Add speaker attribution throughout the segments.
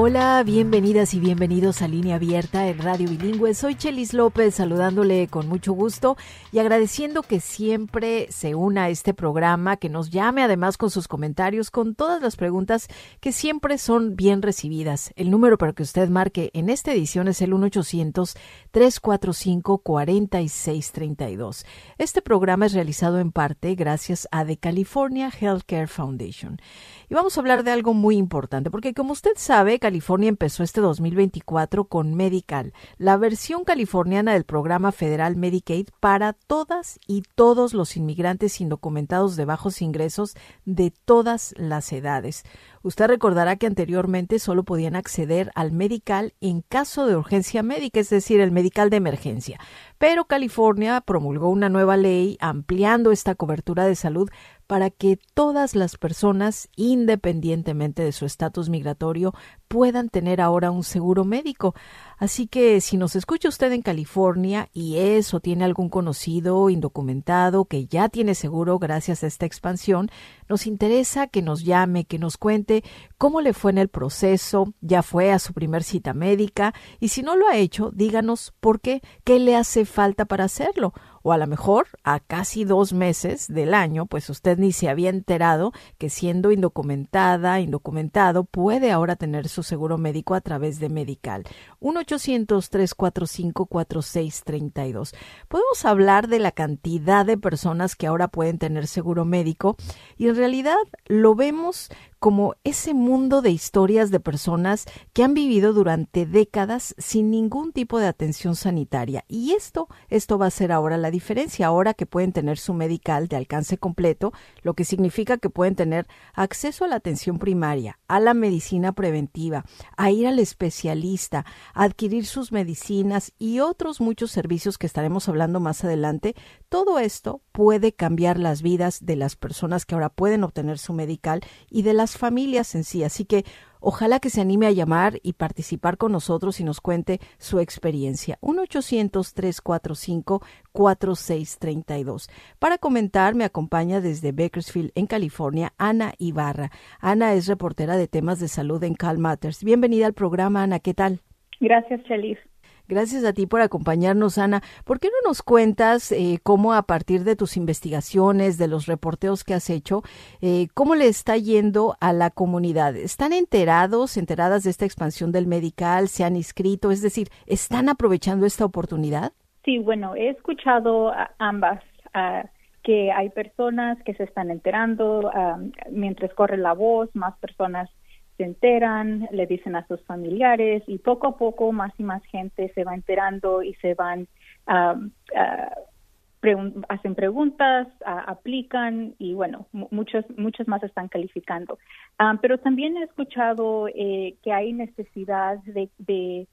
Speaker 1: Hola, bienvenidas y bienvenidos a Línea Abierta en Radio Bilingüe. Soy Chelis López saludándole con mucho gusto y agradeciendo que siempre se una a este programa, que nos llame además con sus comentarios, con todas las preguntas que siempre son bien recibidas. El número para que usted marque en esta edición es el 1-800-345-4632. Este programa es realizado en parte gracias a The California Healthcare Foundation. Y vamos a hablar de algo muy importante, porque como usted sabe, California empezó este 2024 con Medical, la versión californiana del programa federal Medicaid para todas y todos los inmigrantes indocumentados de bajos ingresos de todas las edades. Usted recordará que anteriormente solo podían acceder al medical en caso de urgencia médica, es decir, el medical de emergencia. Pero California promulgó una nueva ley ampliando esta cobertura de salud para que todas las personas, independientemente de su estatus migratorio, puedan tener ahora un seguro médico. Así que si nos escucha usted en California y es o tiene algún conocido indocumentado que ya tiene seguro gracias a esta expansión, nos interesa que nos llame, que nos cuente cómo le fue en el proceso, ya fue a su primer cita médica y si no lo ha hecho, díganos por qué, qué le hace falta para hacerlo o a lo mejor a casi dos meses del año, pues usted ni se había enterado que siendo indocumentada, indocumentado, puede ahora tener su seguro médico a través de Medical. 1-800-345-4632. Podemos hablar de la cantidad de personas que ahora pueden tener seguro médico y en realidad lo vemos como ese mundo de historias de personas que han vivido durante décadas sin ningún tipo de atención sanitaria. Y esto, esto va a ser ahora la diferencia, ahora que pueden tener su medical de alcance completo, lo que significa que pueden tener acceso a la atención primaria, a la medicina preventiva, a ir al especialista, a adquirir sus medicinas y otros muchos servicios que estaremos hablando más adelante. Todo esto puede cambiar las vidas de las personas que ahora pueden obtener su medical y de las familias en sí. Así que ojalá que se anime a llamar y participar con nosotros y nos cuente su experiencia. 1-800-345-4632. Para comentar, me acompaña desde Bakersfield, en California, Ana Ibarra. Ana es reportera de temas de salud en Cal Matters. Bienvenida al programa, Ana. ¿Qué tal?
Speaker 2: Gracias, Chelis.
Speaker 1: Gracias a ti por acompañarnos, Ana. ¿Por qué no nos cuentas eh, cómo a partir de tus investigaciones, de los reporteos que has hecho, eh, cómo le está yendo a la comunidad? ¿Están enterados, enteradas de esta expansión del medical? ¿Se han inscrito? Es decir, ¿están aprovechando esta oportunidad?
Speaker 2: Sí, bueno, he escuchado ambas. que hay personas que se están enterando mientras corre la voz, más personas se enteran, le dicen a sus familiares y poco a poco más y más gente se va enterando y se van, hacen preguntas, aplican y bueno, muchos, muchos más están calificando. pero también he escuchado eh, que hay necesidad de, de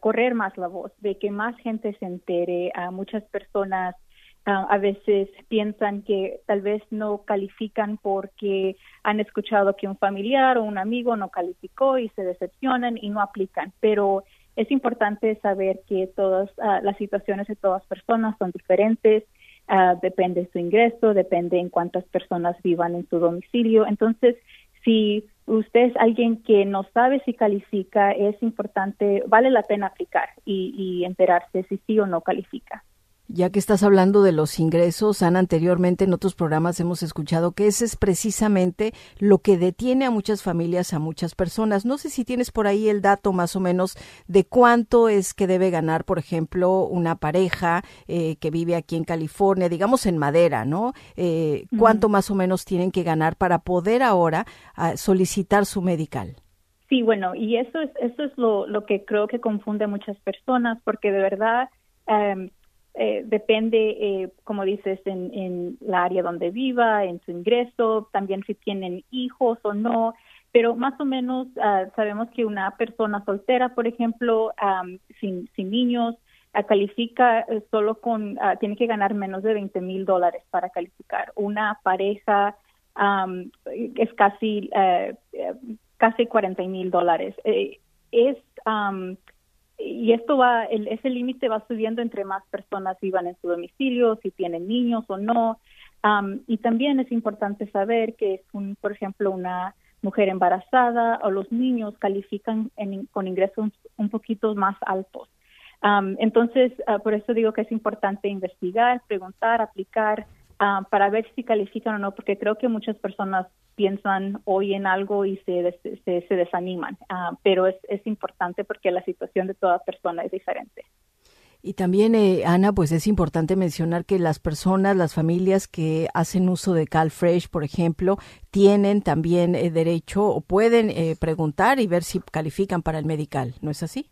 Speaker 2: correr más la voz, de que más gente se entere, a muchas personas Ah, a veces piensan que tal vez no califican porque han escuchado que un familiar o un amigo no calificó y se decepcionan y no aplican. Pero es importante saber que todas ah, las situaciones de todas personas son diferentes, uh, depende de su ingreso, depende en cuántas personas vivan en su domicilio. Entonces, si usted es alguien que no sabe si califica, es importante, vale la pena aplicar y, y enterarse si sí o no califica.
Speaker 1: Ya que estás hablando de los ingresos, han anteriormente en otros programas hemos escuchado que ese es precisamente lo que detiene a muchas familias, a muchas personas. No sé si tienes por ahí el dato más o menos de cuánto es que debe ganar, por ejemplo, una pareja eh, que vive aquí en California, digamos en madera, ¿no? Eh, ¿Cuánto más o menos tienen que ganar para poder ahora ah, solicitar su medical?
Speaker 2: Sí, bueno, y eso es, eso es lo, lo que creo que confunde a muchas personas, porque de verdad... Em, eh, depende, eh, como dices, en, en la área donde viva, en su ingreso, también si tienen hijos o no, pero más o menos uh, sabemos que una persona soltera, por ejemplo, um, sin, sin niños, califica eh, solo con, ah, tiene que ganar menos de 20 mil dólares para calificar. Una pareja es casi, eh, casi 40 mil dólares. Eh, es, y esto va, el, ese límite va subiendo entre más personas vivan en su domicilio, si tienen niños o no. y también es importante saber que es un, por ejemplo, una mujer embarazada o los niños califican con ingresos un poquito más altos entonces, ah, por eso digo que es importante investigar, preguntar, aplicar para ver si califican o no, porque creo que muchas personas piensan hoy en algo y se, se, desaniman, ah, pero es, es importante porque la situación de toda persona es diferente.
Speaker 1: Y también, eh, Ana, pues es importante mencionar que las personas, las familias que hacen uso de CalFresh, por ejemplo, tienen también eh, derecho o pueden eh, preguntar y ver si califican para el medical, ¿no es así?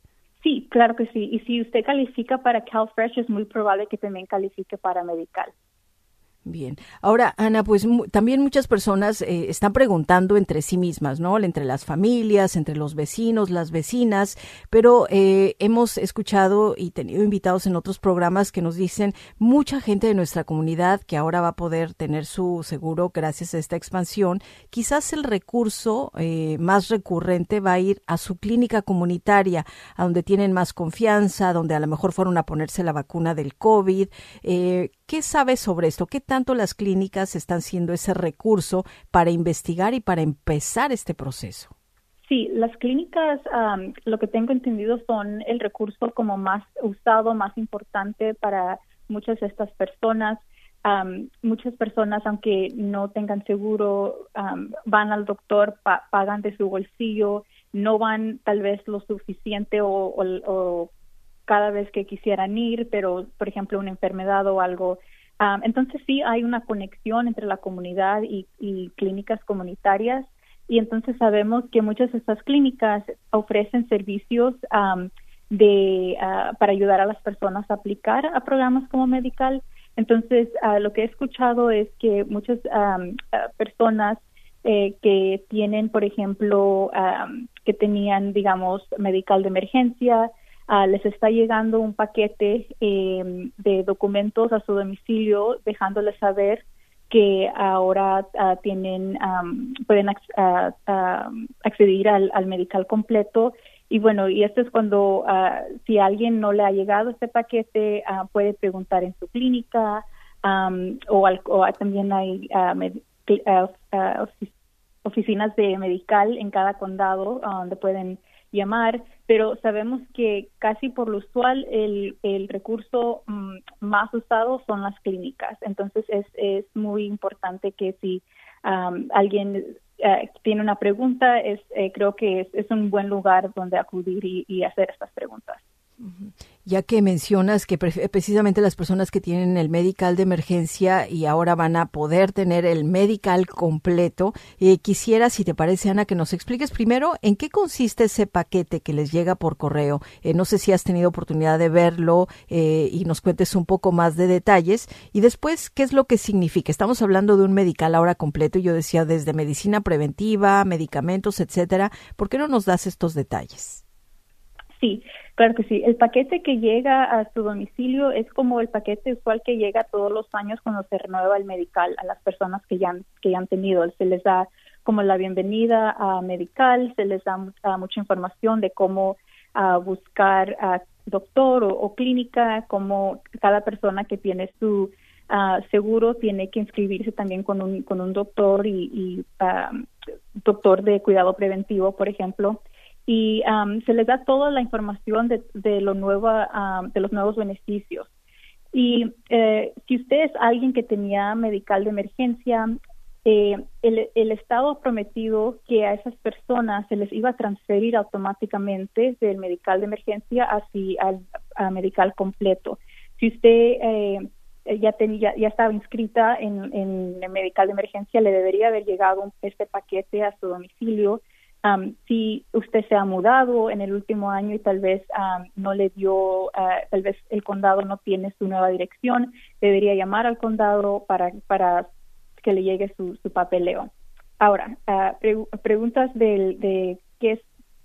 Speaker 2: Sí, claro que sí. Y si usted califica para CalFresh, es muy probable que también califique para Medical.
Speaker 1: Bien. Ahora, Ana, pues también muchas personas eh, están preguntando entre sí mismas, ¿no? Entre las familias, entre los vecinos, las vecinas, pero eh, hemos escuchado y tenido invitados en otros programas que nos dicen mucha gente de nuestra comunidad que ahora va a poder tener su seguro gracias a esta expansión. Quizás el recurso eh, más recurrente va a ir a su clínica comunitaria, a donde tienen más confianza, donde a lo mejor fueron a ponerse la vacuna del COVID. ¿Qué sabes sobre esto? ¿Qué tanto las clínicas están siendo ese recurso para investigar y para empezar este proceso?
Speaker 2: Sí, las clínicas, lo que tengo entendido, son el recurso como más usado, más importante para muchas de estas personas. muchas personas, aunque no tengan seguro, van al doctor, pagan de su bolsillo, no van tal vez lo suficiente o cada vez que quisieran ir, pero por ejemplo una enfermedad o algo. entonces sí hay una conexión entre la comunidad y, clínicas comunitarias y entonces sabemos que muchas de estas clínicas ofrecen servicios de ah, para ayudar a las personas a aplicar a programas como medical. Entonces ah, lo que he escuchado es que muchas ah, personas eh, que tienen, por ejemplo, que tenían, digamos, medical de emergencia, Ah, les está llegando un paquete em, de documentos a su domicilio dejándoles saber que ahora ah, tienen pueden acceder al, al, medical completo. Y bueno y esto es cuando si alguien no le ha llegado este paquete puede preguntar en su clínica o, o, también hay oficinas de medical en cada condado donde pueden llamar, pero sabemos que casi por lo usual el, el recurso mm, más usado son las clínicas. Entonces es, es muy importante que si alguien eh, tiene una pregunta, es, eh, creo que es, es, un buen lugar donde acudir y hacer estas preguntas
Speaker 1: ya que mencionas que precisamente las personas que tienen el medical de emergencia y ahora van a poder tener el medical completo, eh, quisiera, si te parece, Ana, que nos expliques primero en qué consiste ese paquete que les llega por correo. Eh, no sé si has tenido oportunidad de verlo eh, y nos cuentes un poco más de detalles. Y después, ¿qué es lo que significa? Estamos hablando de un medical ahora completo, yo decía desde medicina preventiva, medicamentos, etcétera. ¿Por qué no nos das estos detalles?
Speaker 2: Sí, claro que sí. El paquete que llega a su domicilio es como el paquete usual que llega todos los años cuando se renueva el medical a las personas que ya han, que ya han tenido. Se les da como la bienvenida a medical, se les da mucha información de cómo buscar a doctor o, clínica, como cada persona que tiene su seguro tiene que inscribirse también con un, con un doctor y, y doctor de cuidado preventivo, por ejemplo y se les da toda la información de, de lo nuevo, de los nuevos beneficios. Y eh, si usted es alguien que tenía medical de emergencia, eh, el, Estado ha prometido que a esas personas se les iba a transferir automáticamente del medical de emergencia hacia al medical completo. Si usted eh, ya, tenía, ya estaba inscrita en, en el medical de emergencia, le debería haber llegado este paquete a su domicilio si usted se ha mudado en el último año y tal vez no le dio, ah, tal vez el condado no tiene su nueva dirección, debería llamar al condado para, para que le llegue su, su papeleo. Ahora, uh, preguntas de, de qué, es,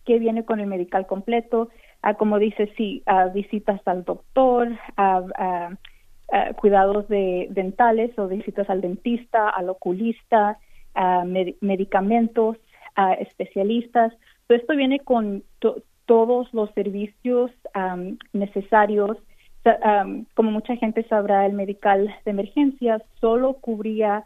Speaker 2: qué viene con el medical completo. como dice, sí, visitas al doctor, a, cuidados de dentales o visitas al dentista, al oculista, medicamentos, especialistas. Todo esto viene con todos los servicios necesarios. como mucha gente sabrá, el medical de emergencia solo cubría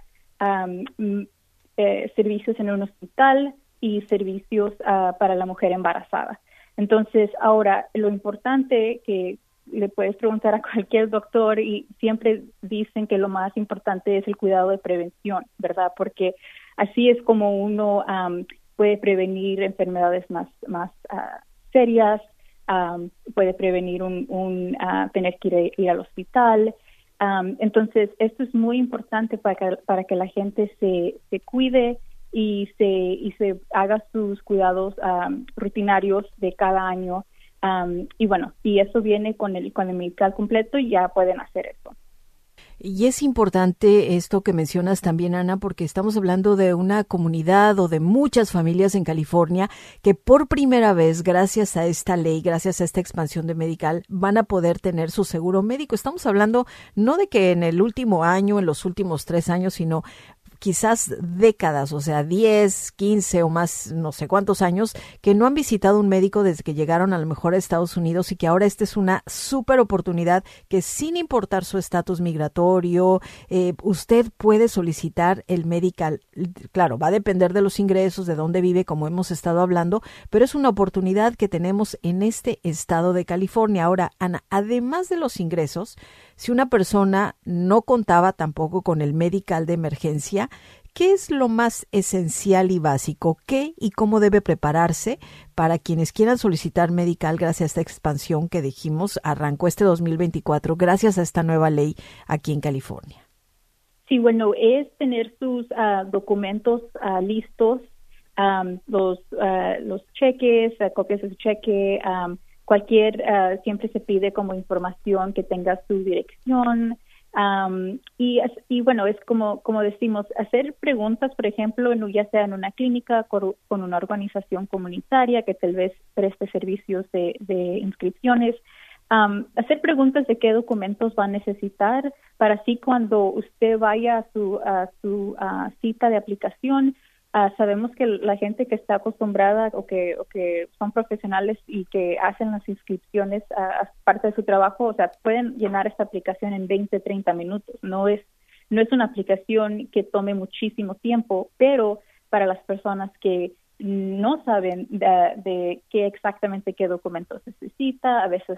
Speaker 2: eh, servicios en un hospital y servicios ah, para la mujer embarazada. Entonces, ahora, lo importante que le puedes preguntar a cualquier doctor y siempre dicen que lo más importante es el cuidado de prevención, ¿verdad? Porque así es como uno puede prevenir enfermedades más, más ah, serias, puede prevenir un, un ah, tener que ir, al hospital. entonces, esto es muy importante para que, para que la gente se, se cuide y se, y se haga sus cuidados rutinarios de cada año. y bueno, y eso viene con el, con el medical completo ya pueden hacer eso.
Speaker 1: Y es importante esto que mencionas también, Ana, porque estamos hablando de una comunidad o de muchas familias en California que por primera vez, gracias a esta ley, gracias a esta expansión de medical, van a poder tener su seguro médico. Estamos hablando no de que en el último año, en los últimos tres años, sino quizás décadas, o sea, 10, 15 o más, no sé cuántos años, que no han visitado un médico desde que llegaron a lo mejor a Estados Unidos y que ahora esta es una súper oportunidad que sin importar su estatus migratorio, eh, usted puede solicitar el medical. Claro, va a depender de los ingresos, de dónde vive, como hemos estado hablando, pero es una oportunidad que tenemos en este estado de California. Ahora, Ana, además de los ingresos, si una persona no contaba tampoco con el medical de emergencia, ¿qué es lo más esencial y básico? ¿Qué y cómo debe prepararse para quienes quieran solicitar medical gracias a esta expansión que dijimos arrancó este 2024 gracias a esta nueva ley aquí en California?
Speaker 2: Sí, bueno, es tener sus ah, documentos ah, listos, los, ah, los cheques, copias de cheque, cualquier, uh, siempre se pide como información que tenga su dirección. Um, y, bueno, es como, como decimos, hacer preguntas, por ejemplo, en, ya sea en una clínica con, una organización comunitaria que tal vez preste servicios de, inscripciones, um, hacer preguntas de qué documentos va a necesitar para así cuando usted vaya a su, a su uh, cita de aplicación, Ah, sabemos que la gente que está acostumbrada o que, o que son profesionales y que hacen las inscripciones a, parte de su trabajo, o sea, pueden llenar esta aplicación en 20, 30 minutos. No es, no es una aplicación que tome muchísimo tiempo, pero para las personas que no saben de, de qué exactamente qué documentos necesita, a veces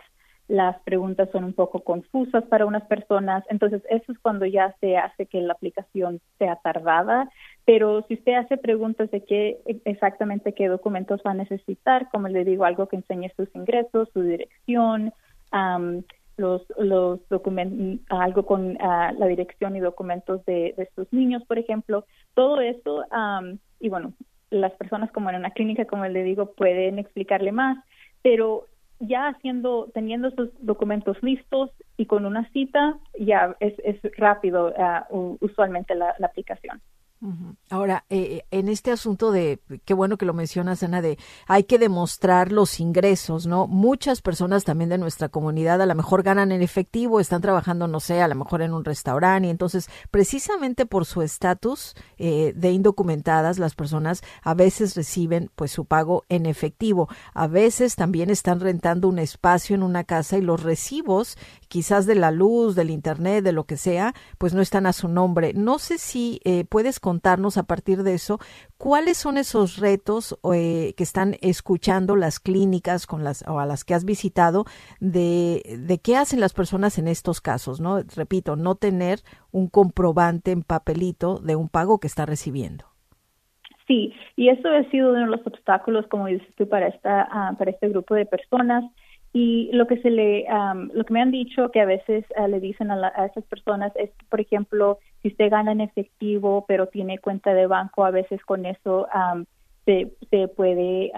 Speaker 2: las preguntas son un poco confusas para unas personas, entonces eso es cuando ya se hace que la aplicación sea tardada, pero si usted hace preguntas de qué exactamente qué documentos va a necesitar, como le digo, algo que enseñe sus ingresos, su dirección, los, los documentos, algo con ah, la dirección y documentos de, de, sus niños, por ejemplo, todo eso, y bueno, las personas como en una clínica, como le digo, pueden explicarle más, pero ya haciendo, teniendo esos documentos listos y con una cita, ya es, es rápido uh, usualmente la, la aplicación.
Speaker 1: Ahora, eh, en este asunto de, qué bueno que lo mencionas, Ana, de hay que demostrar los ingresos, ¿no? Muchas personas también de nuestra comunidad a lo mejor ganan en efectivo, están trabajando, no sé, a lo mejor en un restaurante, y entonces, precisamente por su estatus eh, de indocumentadas, las personas a veces reciben pues su pago en efectivo. A veces también están rentando un espacio en una casa y los recibos, quizás de la luz, del internet, de lo que sea, pues no están a su nombre. No sé si eh, puedes contarnos a partir de eso cuáles son esos retos eh, que están escuchando las clínicas con las o a las que has visitado de, de qué hacen las personas en estos casos, ¿no? Repito, no tener un comprobante en papelito de un pago que está recibiendo.
Speaker 2: Sí, y eso ha sido uno de los obstáculos, como dices tú, para esta ah, para este grupo de personas y lo que se le, lo que me han dicho que a veces eh, le dicen a, a, esas personas es, por ejemplo, si usted gana en efectivo pero tiene cuenta de banco, a veces con eso se, se puede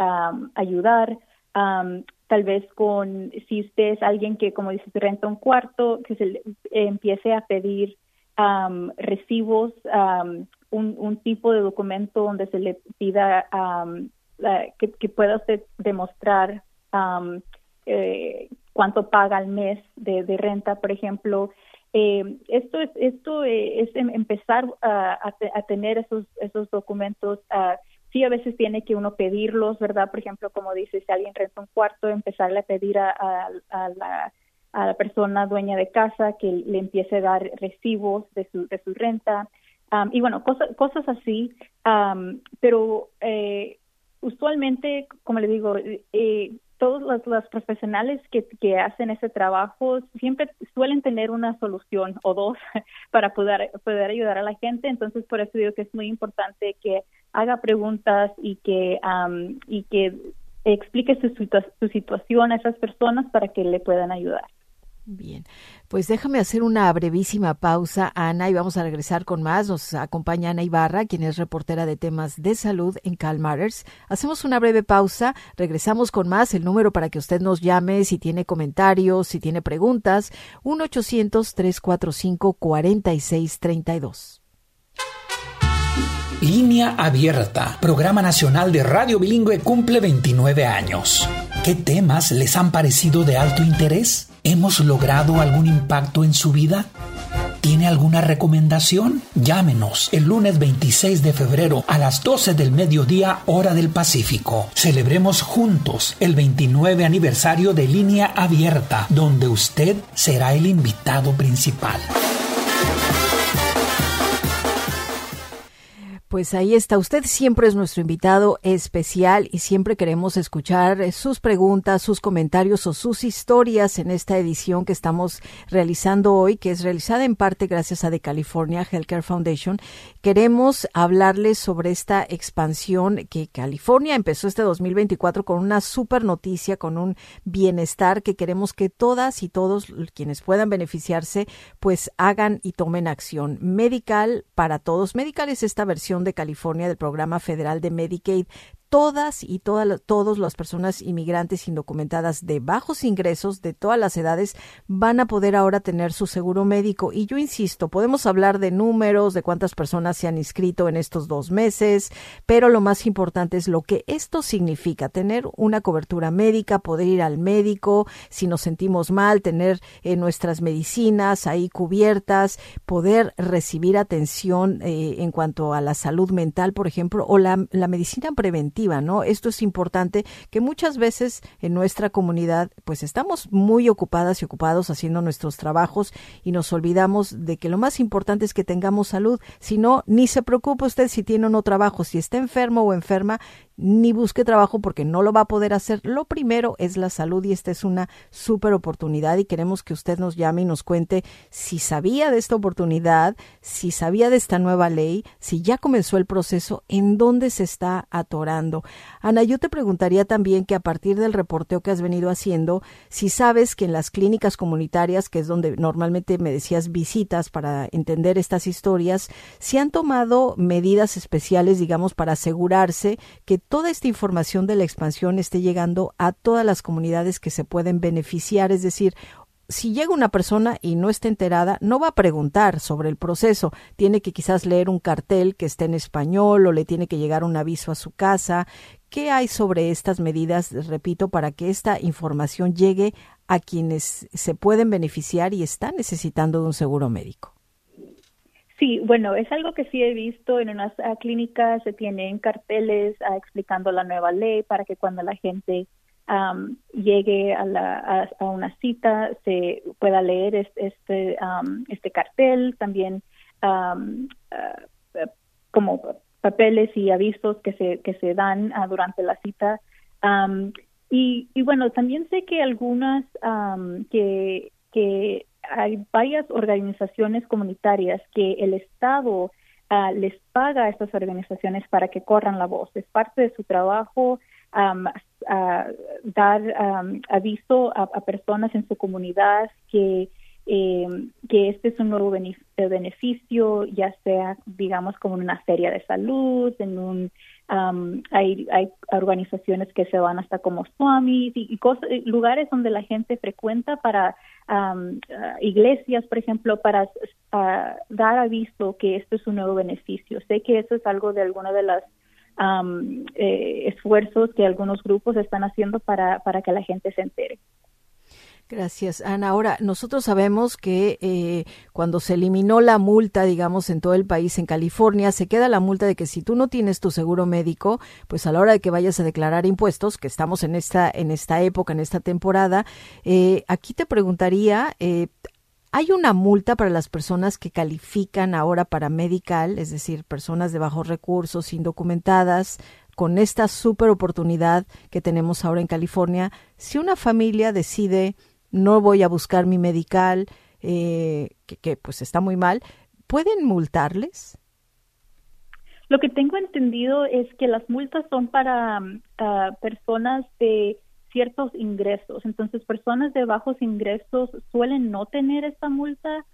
Speaker 2: ayudar. tal vez con, si usted es alguien que, como dice, renta un cuarto, que se le, empiece a pedir recibos, un, un, tipo de documento donde se le pida que, que, pueda usted demostrar cuánto paga al mes de, renta, por ejemplo. esto es esto es em, empezar a, tener esos esos documentos sí a veces tiene que uno pedirlos, ¿verdad? Por ejemplo, como dice, si alguien renta un cuarto, empezarle a pedir a, la, a la persona dueña de casa que le empiece a dar recibos de su, de su renta. y bueno, cosas, cosas así. pero eh, usualmente, como le digo, eh, todos los, profesionales que, que, hacen ese trabajo siempre suelen tener una solución o dos para poder, poder ayudar a la gente. Entonces, por eso digo que es muy importante que haga preguntas y que, y que explique su, su situación a esas personas para que le puedan ayudar.
Speaker 1: Bien, pues déjame hacer una brevísima pausa, Ana, y vamos a regresar con más. Nos acompaña Ana Ibarra, quien es reportera de temas de salud en Cal Matters. Hacemos una breve pausa, regresamos con más. El número para que usted nos llame si tiene comentarios, si tiene preguntas, 1-800-345-4632.
Speaker 3: Línea Abierta, programa nacional de radio bilingüe cumple 29 años. ¿Qué temas les han parecido de alto interés? ¿Hemos logrado algún impacto en su vida? ¿Tiene alguna recomendación? Llámenos el lunes 26 de febrero a las 12 del mediodía hora del Pacífico. Celebremos juntos el 29 aniversario de Línea Abierta, donde usted será el invitado principal.
Speaker 1: Pues ahí está. Usted siempre es nuestro invitado especial y siempre queremos escuchar sus preguntas, sus comentarios o sus historias en esta edición que estamos realizando hoy, que es realizada en parte gracias a The California Healthcare Foundation. Queremos hablarles sobre esta expansión que California empezó este 2024 con una super noticia, con un bienestar que queremos que todas y todos quienes puedan beneficiarse, pues hagan y tomen acción. Medical para todos. Medical es esta versión de California del programa federal de Medicaid todas y todas todas las personas inmigrantes indocumentadas de bajos ingresos de todas las edades van a poder ahora tener su seguro médico. Y yo insisto podemos hablar de números de cuántas personas se han inscrito en estos dos meses pero lo más importante es lo que esto significa tener una cobertura médica poder ir al médico si nos sentimos mal tener eh, nuestras medicinas ahí cubiertas poder recibir atención eh, en cuanto a la salud mental por ejemplo o la medicina preventiva ¿no? Esto es importante que muchas veces en nuestra comunidad pues estamos muy ocupadas y ocupados haciendo nuestros trabajos y nos olvidamos de que lo más importante es que tengamos salud. Si no, ni se preocupe usted si tiene o no trabajo, si está enfermo o enferma, ni busque trabajo porque no lo va a poder hacer. Lo primero es la salud y esta es una súper oportunidad y queremos que usted nos llame y nos cuente si sabía de esta oportunidad, si sabía de esta nueva ley, si ya comenzó el proceso, en dónde se está atorando. Ana, yo te preguntaría también que a partir del reporteo que has venido haciendo, si sabes que en las clínicas comunitarias, que es donde normalmente me decías visitas para entender estas historias, si han tomado medidas especiales, digamos, para asegurarse que toda esta información de la expansión esté llegando a todas las comunidades que se pueden beneficiar, es decir, si llega una persona y no está enterada, no va a preguntar sobre el proceso. Tiene que quizás leer un cartel que esté en español o le tiene que llegar un aviso a su casa. ¿Qué hay sobre estas medidas, repito, para que esta información llegue a quienes se pueden beneficiar y están necesitando de un seguro médico?
Speaker 2: Sí, bueno, es algo que sí he visto en unas ah, clínicas, se tienen carteles ah, explicando la nueva ley para que cuando la gente llegue a, la, a, una cita se pueda leer este, este, cartel, también ah, como papeles y avisos que se, que se dan durante la cita. y, y bueno, también sé que algunas que, que hay varias organizaciones comunitarias que el Estado ah, les paga a estas organizaciones para que corran la voz. Es parte de su trabajo dar aviso a, personas en su comunidad que eh, que este es un nuevo beneficio, ya sea, digamos, como en una feria de salud, en un hay, hay organizaciones que se van hasta como swamis y, lugares donde la gente frecuenta para iglesias, por ejemplo, para dar aviso que esto es un nuevo beneficio. Sé que eso es algo de alguna de las eh, esfuerzos que algunos grupos están haciendo para, para que la gente se entere.
Speaker 1: Gracias, Ana. Ahora, nosotros sabemos que eh, cuando se eliminó la multa, digamos, en todo el país, en California, se queda la multa de que si tú no tienes tu seguro médico, pues a la hora de que vayas a declarar impuestos, que estamos en esta, en esta época, en esta temporada, eh, aquí te preguntaría, eh, ¿Hay una multa para las personas que califican ahora para medical, es decir, personas de bajos recursos, indocumentadas, con esta super oportunidad que tenemos ahora en California? Si una familia decide no voy a buscar mi medical, eh, que, pues está muy mal, ¿pueden multarles?
Speaker 2: Lo que tengo entendido es que las multas son para mm, personas de ciertos ingresos. Entonces, personas de bajos ingresos suelen no tener esta multa,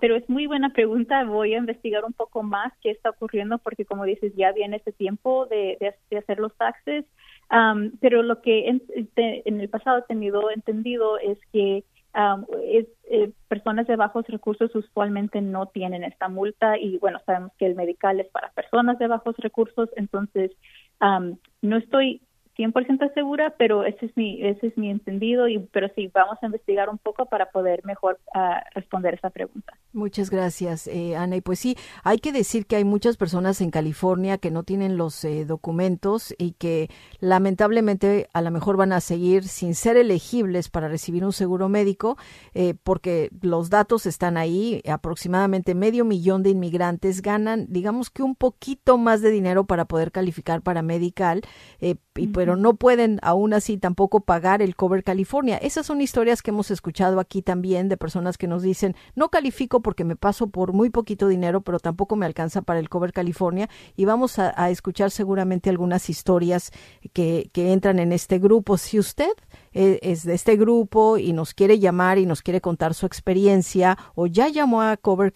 Speaker 2: pero es muy buena pregunta. Voy a investigar un poco más qué está ocurriendo porque, como dices, ya viene ese tiempo de, de, hacer los taxes. Pero lo que en, en, el pasado he tenido entendido es que es, eh, personas de bajos recursos usualmente no tienen esta multa y bueno, sabemos que el medical es para personas de bajos recursos, entonces no estoy 100% segura, pero ese es mi ese es mi entendido y pero sí vamos a investigar un poco para poder mejor uh, responder esa pregunta.
Speaker 1: Muchas gracias, eh, Ana. Y pues sí, hay que decir que hay muchas personas en California que no tienen los eh, documentos y que lamentablemente a lo mejor van a seguir sin ser elegibles para recibir un seguro médico eh, porque los datos están ahí. Aproximadamente medio millón de inmigrantes ganan, digamos que un poquito más de dinero para poder calificar para medical. Eh, y, pero no pueden aún así tampoco pagar el Cover California. Esas son historias que hemos escuchado aquí también de personas que nos dicen, no califico porque me paso por muy poquito dinero, pero tampoco me alcanza para el Cover California. Y vamos a, a escuchar seguramente algunas historias que, que entran en este grupo. Si usted eh, es de este grupo y nos quiere llamar y nos quiere contar su experiencia o ya llamó a Cover,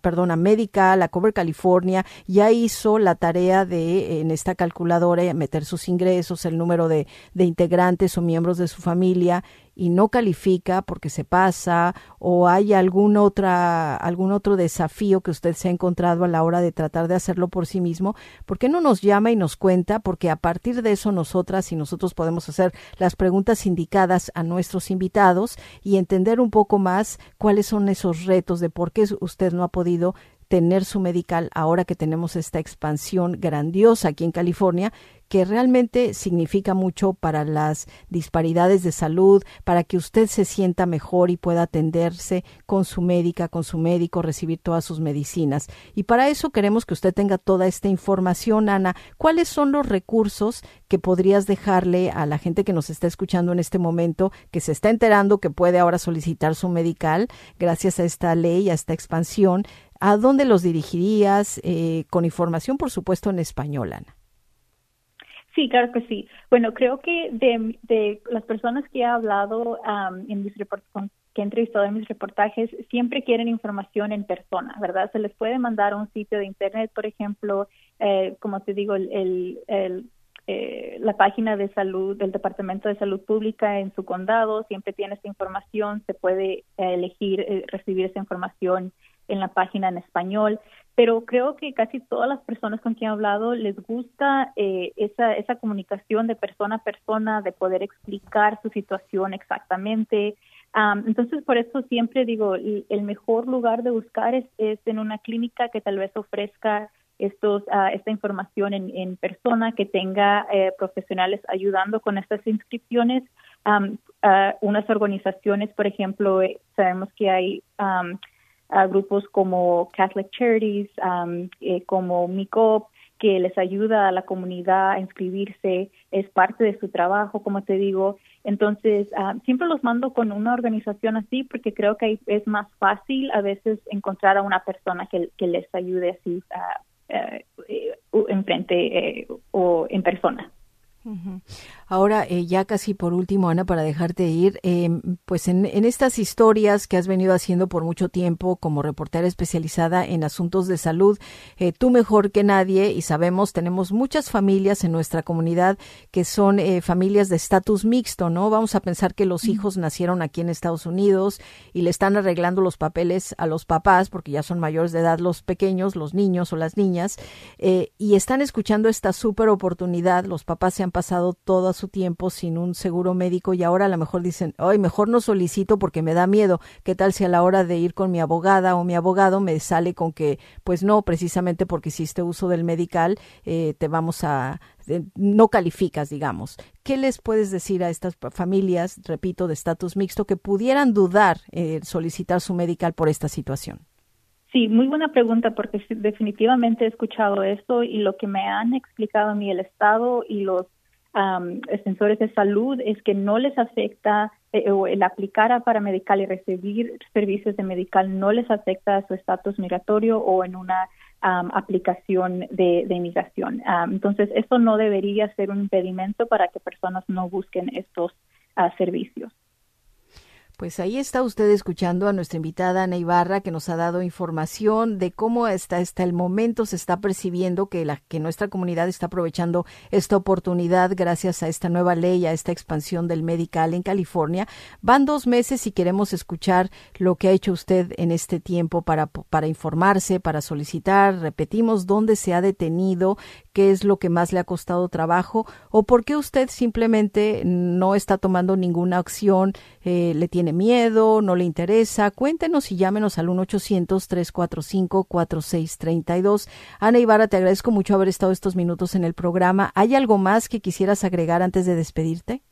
Speaker 1: perdón, a Medical, a Cover California, ya hizo la tarea de en esta calculadora meter sus ingresos, el número de, de integrantes o miembros de su familia y no califica porque se pasa o hay algún otra algún otro desafío que usted se ha encontrado a la hora de tratar de hacerlo por sí mismo, ¿por qué no nos llama y nos cuenta? Porque a partir de eso nosotras y nosotros podemos hacer las preguntas indicadas a nuestros invitados y entender un poco más cuáles son esos retos de por qué usted no ha podido tener su medical ahora que tenemos esta expansión grandiosa aquí en California que realmente significa mucho para las disparidades de salud, para que usted se sienta mejor y pueda atenderse con su médica, con su médico, recibir todas sus medicinas. Y para eso queremos que usted tenga toda esta información, Ana. ¿Cuáles son los recursos que podrías dejarle a la gente que nos está escuchando en este momento, que se está enterando que puede ahora solicitar su medical gracias a esta ley, a esta expansión? ¿A dónde los dirigirías? Eh, con información, por supuesto, en español, Ana.
Speaker 2: Sí, claro que sí. Bueno, creo que de, de las personas que he hablado en mis que he entrevistado en mis reportajes, siempre quieren información en persona, ¿verdad? Se les puede mandar a un sitio de internet, por ejemplo, eh, como te digo, el, eh, la página de salud del Departamento de Salud Pública en su condado siempre tiene esa información, se puede elegir eh, recibir esa información en la página en español pero creo que casi todas las personas con quien he hablado les gusta eh, esa, esa comunicación de persona a persona, de poder explicar su situación exactamente. entonces, por eso siempre digo, el, mejor lugar de buscar es, es, en una clínica que tal vez ofrezca estos, uh, esta información en, en, persona, que tenga eh, profesionales ayudando con estas inscripciones. Um, unas organizaciones, por ejemplo, eh, sabemos que hay a grupos como Catholic Charities, um, eh, como MICOP, que les ayuda a la comunidad a inscribirse, es parte de su trabajo, como te digo. Entonces, um, siempre los mando con una organización así porque creo que es más fácil a veces encontrar a una persona que, les ayude así uh, uh, enfrente eh, o en persona.
Speaker 1: Ahora, eh, ya casi por último, Ana, para dejarte ir, eh, pues en, en, estas historias que has venido haciendo por mucho tiempo como reportera especializada en asuntos de salud, eh, tú mejor que nadie, y sabemos, tenemos muchas familias en nuestra comunidad que son eh, familias de estatus mixto, ¿no? Vamos a pensar que los hijos nacieron aquí en Estados Unidos y le están arreglando los papeles a los papás, porque ya son mayores de edad los pequeños, los niños o las niñas, y están escuchando esta súper oportunidad, los papás se han pasado todas su tiempo sin un seguro médico y ahora a lo mejor dicen, ay, mejor no solicito porque me da miedo. ¿Qué tal si a la hora de ir con mi abogada o mi abogado me sale con que, pues no, precisamente porque hiciste uso del medical, eh, te vamos a, eh, no calificas, digamos. ¿Qué les puedes decir a estas familias, repito, de estatus mixto, que pudieran dudar en solicitar su medical por esta situación?
Speaker 2: Sí, muy buena pregunta porque definitivamente he escuchado esto y lo que me han explicado a mí el Estado y los um, extensores de salud es que no les afecta eh, o el aplicar para medical y recibir servicios de medical no les afecta a su estatus migratorio o en una um, aplicación de, de inmigración. Entonces, eso no debería ser un impedimento para que personas no busquen estos uh, servicios.
Speaker 1: Pues ahí está usted escuchando a nuestra invitada Ana Ibarra que nos ha dado información de cómo está hasta el momento se está percibiendo que la que nuestra comunidad está aprovechando esta oportunidad gracias a esta nueva ley, a esta expansión del medical en California. Van dos meses y queremos escuchar lo que ha hecho usted en este tiempo para, para informarse, para solicitar. Repetimos dónde se ha detenido, qué es lo que más le ha costado trabajo o por qué usted simplemente no está tomando ninguna acción, eh, le tiene miedo, no le interesa, cuéntenos y llámenos al 1-800-345-4632. Ana Ibarra, te agradezco mucho haber estado estos minutos en el programa. ¿Hay algo más que quisieras agregar antes de despedirte?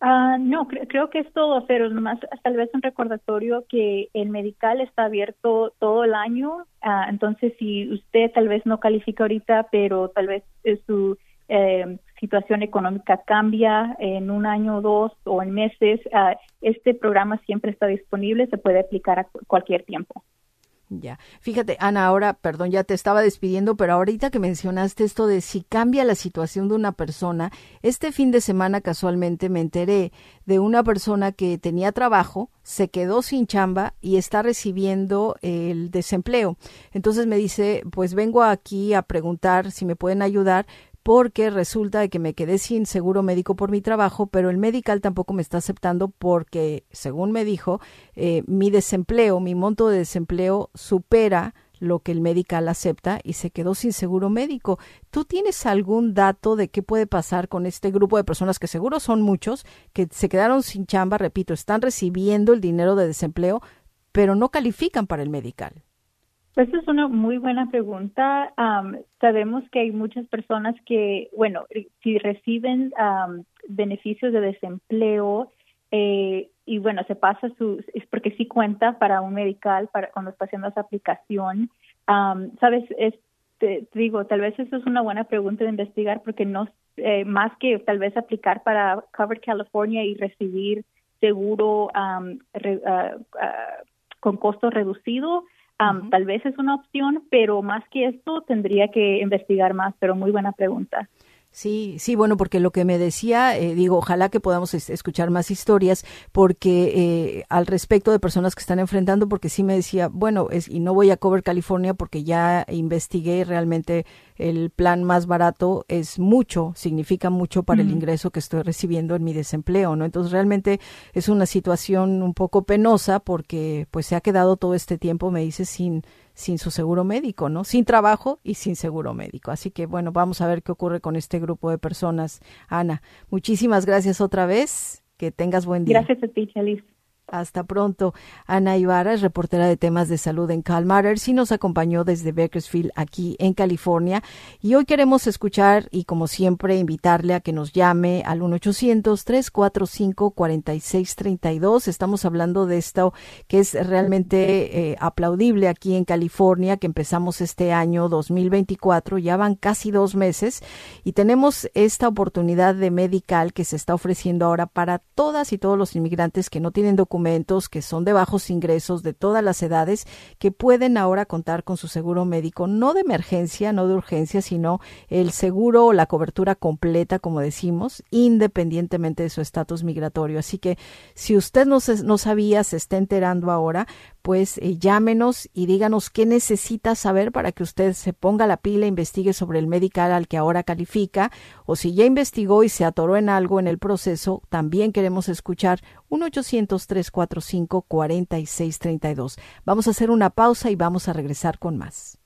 Speaker 2: Uh, no, cre creo que es todo, pero nomás tal vez un recordatorio que el medical está abierto todo el año, uh, entonces si usted tal vez no califica ahorita, pero tal vez su eh, situación económica cambia en un año o dos o en meses, uh, este programa siempre está disponible, se puede aplicar a cualquier tiempo.
Speaker 1: Ya. Fíjate, Ana, ahora, perdón, ya te estaba despidiendo, pero ahorita que mencionaste esto de si cambia la situación de una persona, este fin de semana casualmente me enteré de una persona que tenía trabajo, se quedó sin chamba y está recibiendo el desempleo. Entonces me dice, pues vengo aquí a preguntar si me pueden ayudar porque resulta que me quedé sin seguro médico por mi trabajo, pero el medical tampoco me está aceptando porque, según me dijo, eh, mi desempleo, mi monto de desempleo supera lo que el medical acepta y se quedó sin seguro médico. ¿Tú tienes algún dato de qué puede pasar con este grupo de personas que seguro son muchos, que se quedaron sin chamba, repito, están recibiendo el dinero de desempleo, pero no califican para el medical?
Speaker 2: Esa es una muy buena pregunta. Um, sabemos que hay muchas personas que, bueno, si reciben um, beneficios de desempleo eh, y bueno, se pasa su, es porque sí cuenta para un medical para cuando está haciendo esa aplicación. Um, Sabes, es, te, digo, tal vez eso es una buena pregunta de investigar porque no, eh, más que tal vez aplicar para Cover California y recibir seguro re, uh, uh, con costo reducido, Um, Tal vez es una opción, pero más que esto tendría que investigar más, pero muy buena pregunta.
Speaker 1: Sí, sí, bueno, porque lo que me decía, eh, digo, ojalá que podamos escuchar más historias, porque eh, al respecto de personas que están enfrentando, porque sí me decía, bueno, es, y no voy a Cover California porque ya investigué realmente el plan más barato es mucho, significa mucho para el ingreso que estoy recibiendo en mi desempleo, ¿no? Entonces realmente es una situación un poco penosa porque pues se ha quedado todo este tiempo, me dice, sin sin su seguro médico, ¿no? Sin trabajo y sin seguro médico. Así que bueno, vamos a ver qué ocurre con este grupo de personas. Ana, muchísimas gracias otra vez. Que tengas buen día.
Speaker 2: Gracias a ti, Chalice.
Speaker 1: Hasta pronto. Ana Ibarra es reportera de temas de salud en Calmatters sí nos acompañó desde Bakersfield aquí en California. Y hoy queremos escuchar y como siempre invitarle a que nos llame al 1-800-345-4632. Estamos hablando de esto que es realmente eh, aplaudible aquí en California, que empezamos este año 2024. Ya van casi dos meses y tenemos esta oportunidad de medical que se está ofreciendo ahora para todas y todos los inmigrantes que no tienen documentos que son de bajos ingresos de todas las edades que pueden ahora contar con su seguro médico, no de emergencia, no de urgencia, sino el seguro o la cobertura completa, como decimos, independientemente de su estatus migratorio. Así que si usted no, no sabía, se está enterando ahora, pues eh, llámenos y díganos qué necesita saber para que usted se ponga la pila, e investigue sobre el medical al que ahora califica, o si ya investigó y se atoró en algo en el proceso, también queremos escuchar 1-800-345-4632. Vamos a hacer una pausa y vamos a regresar con más.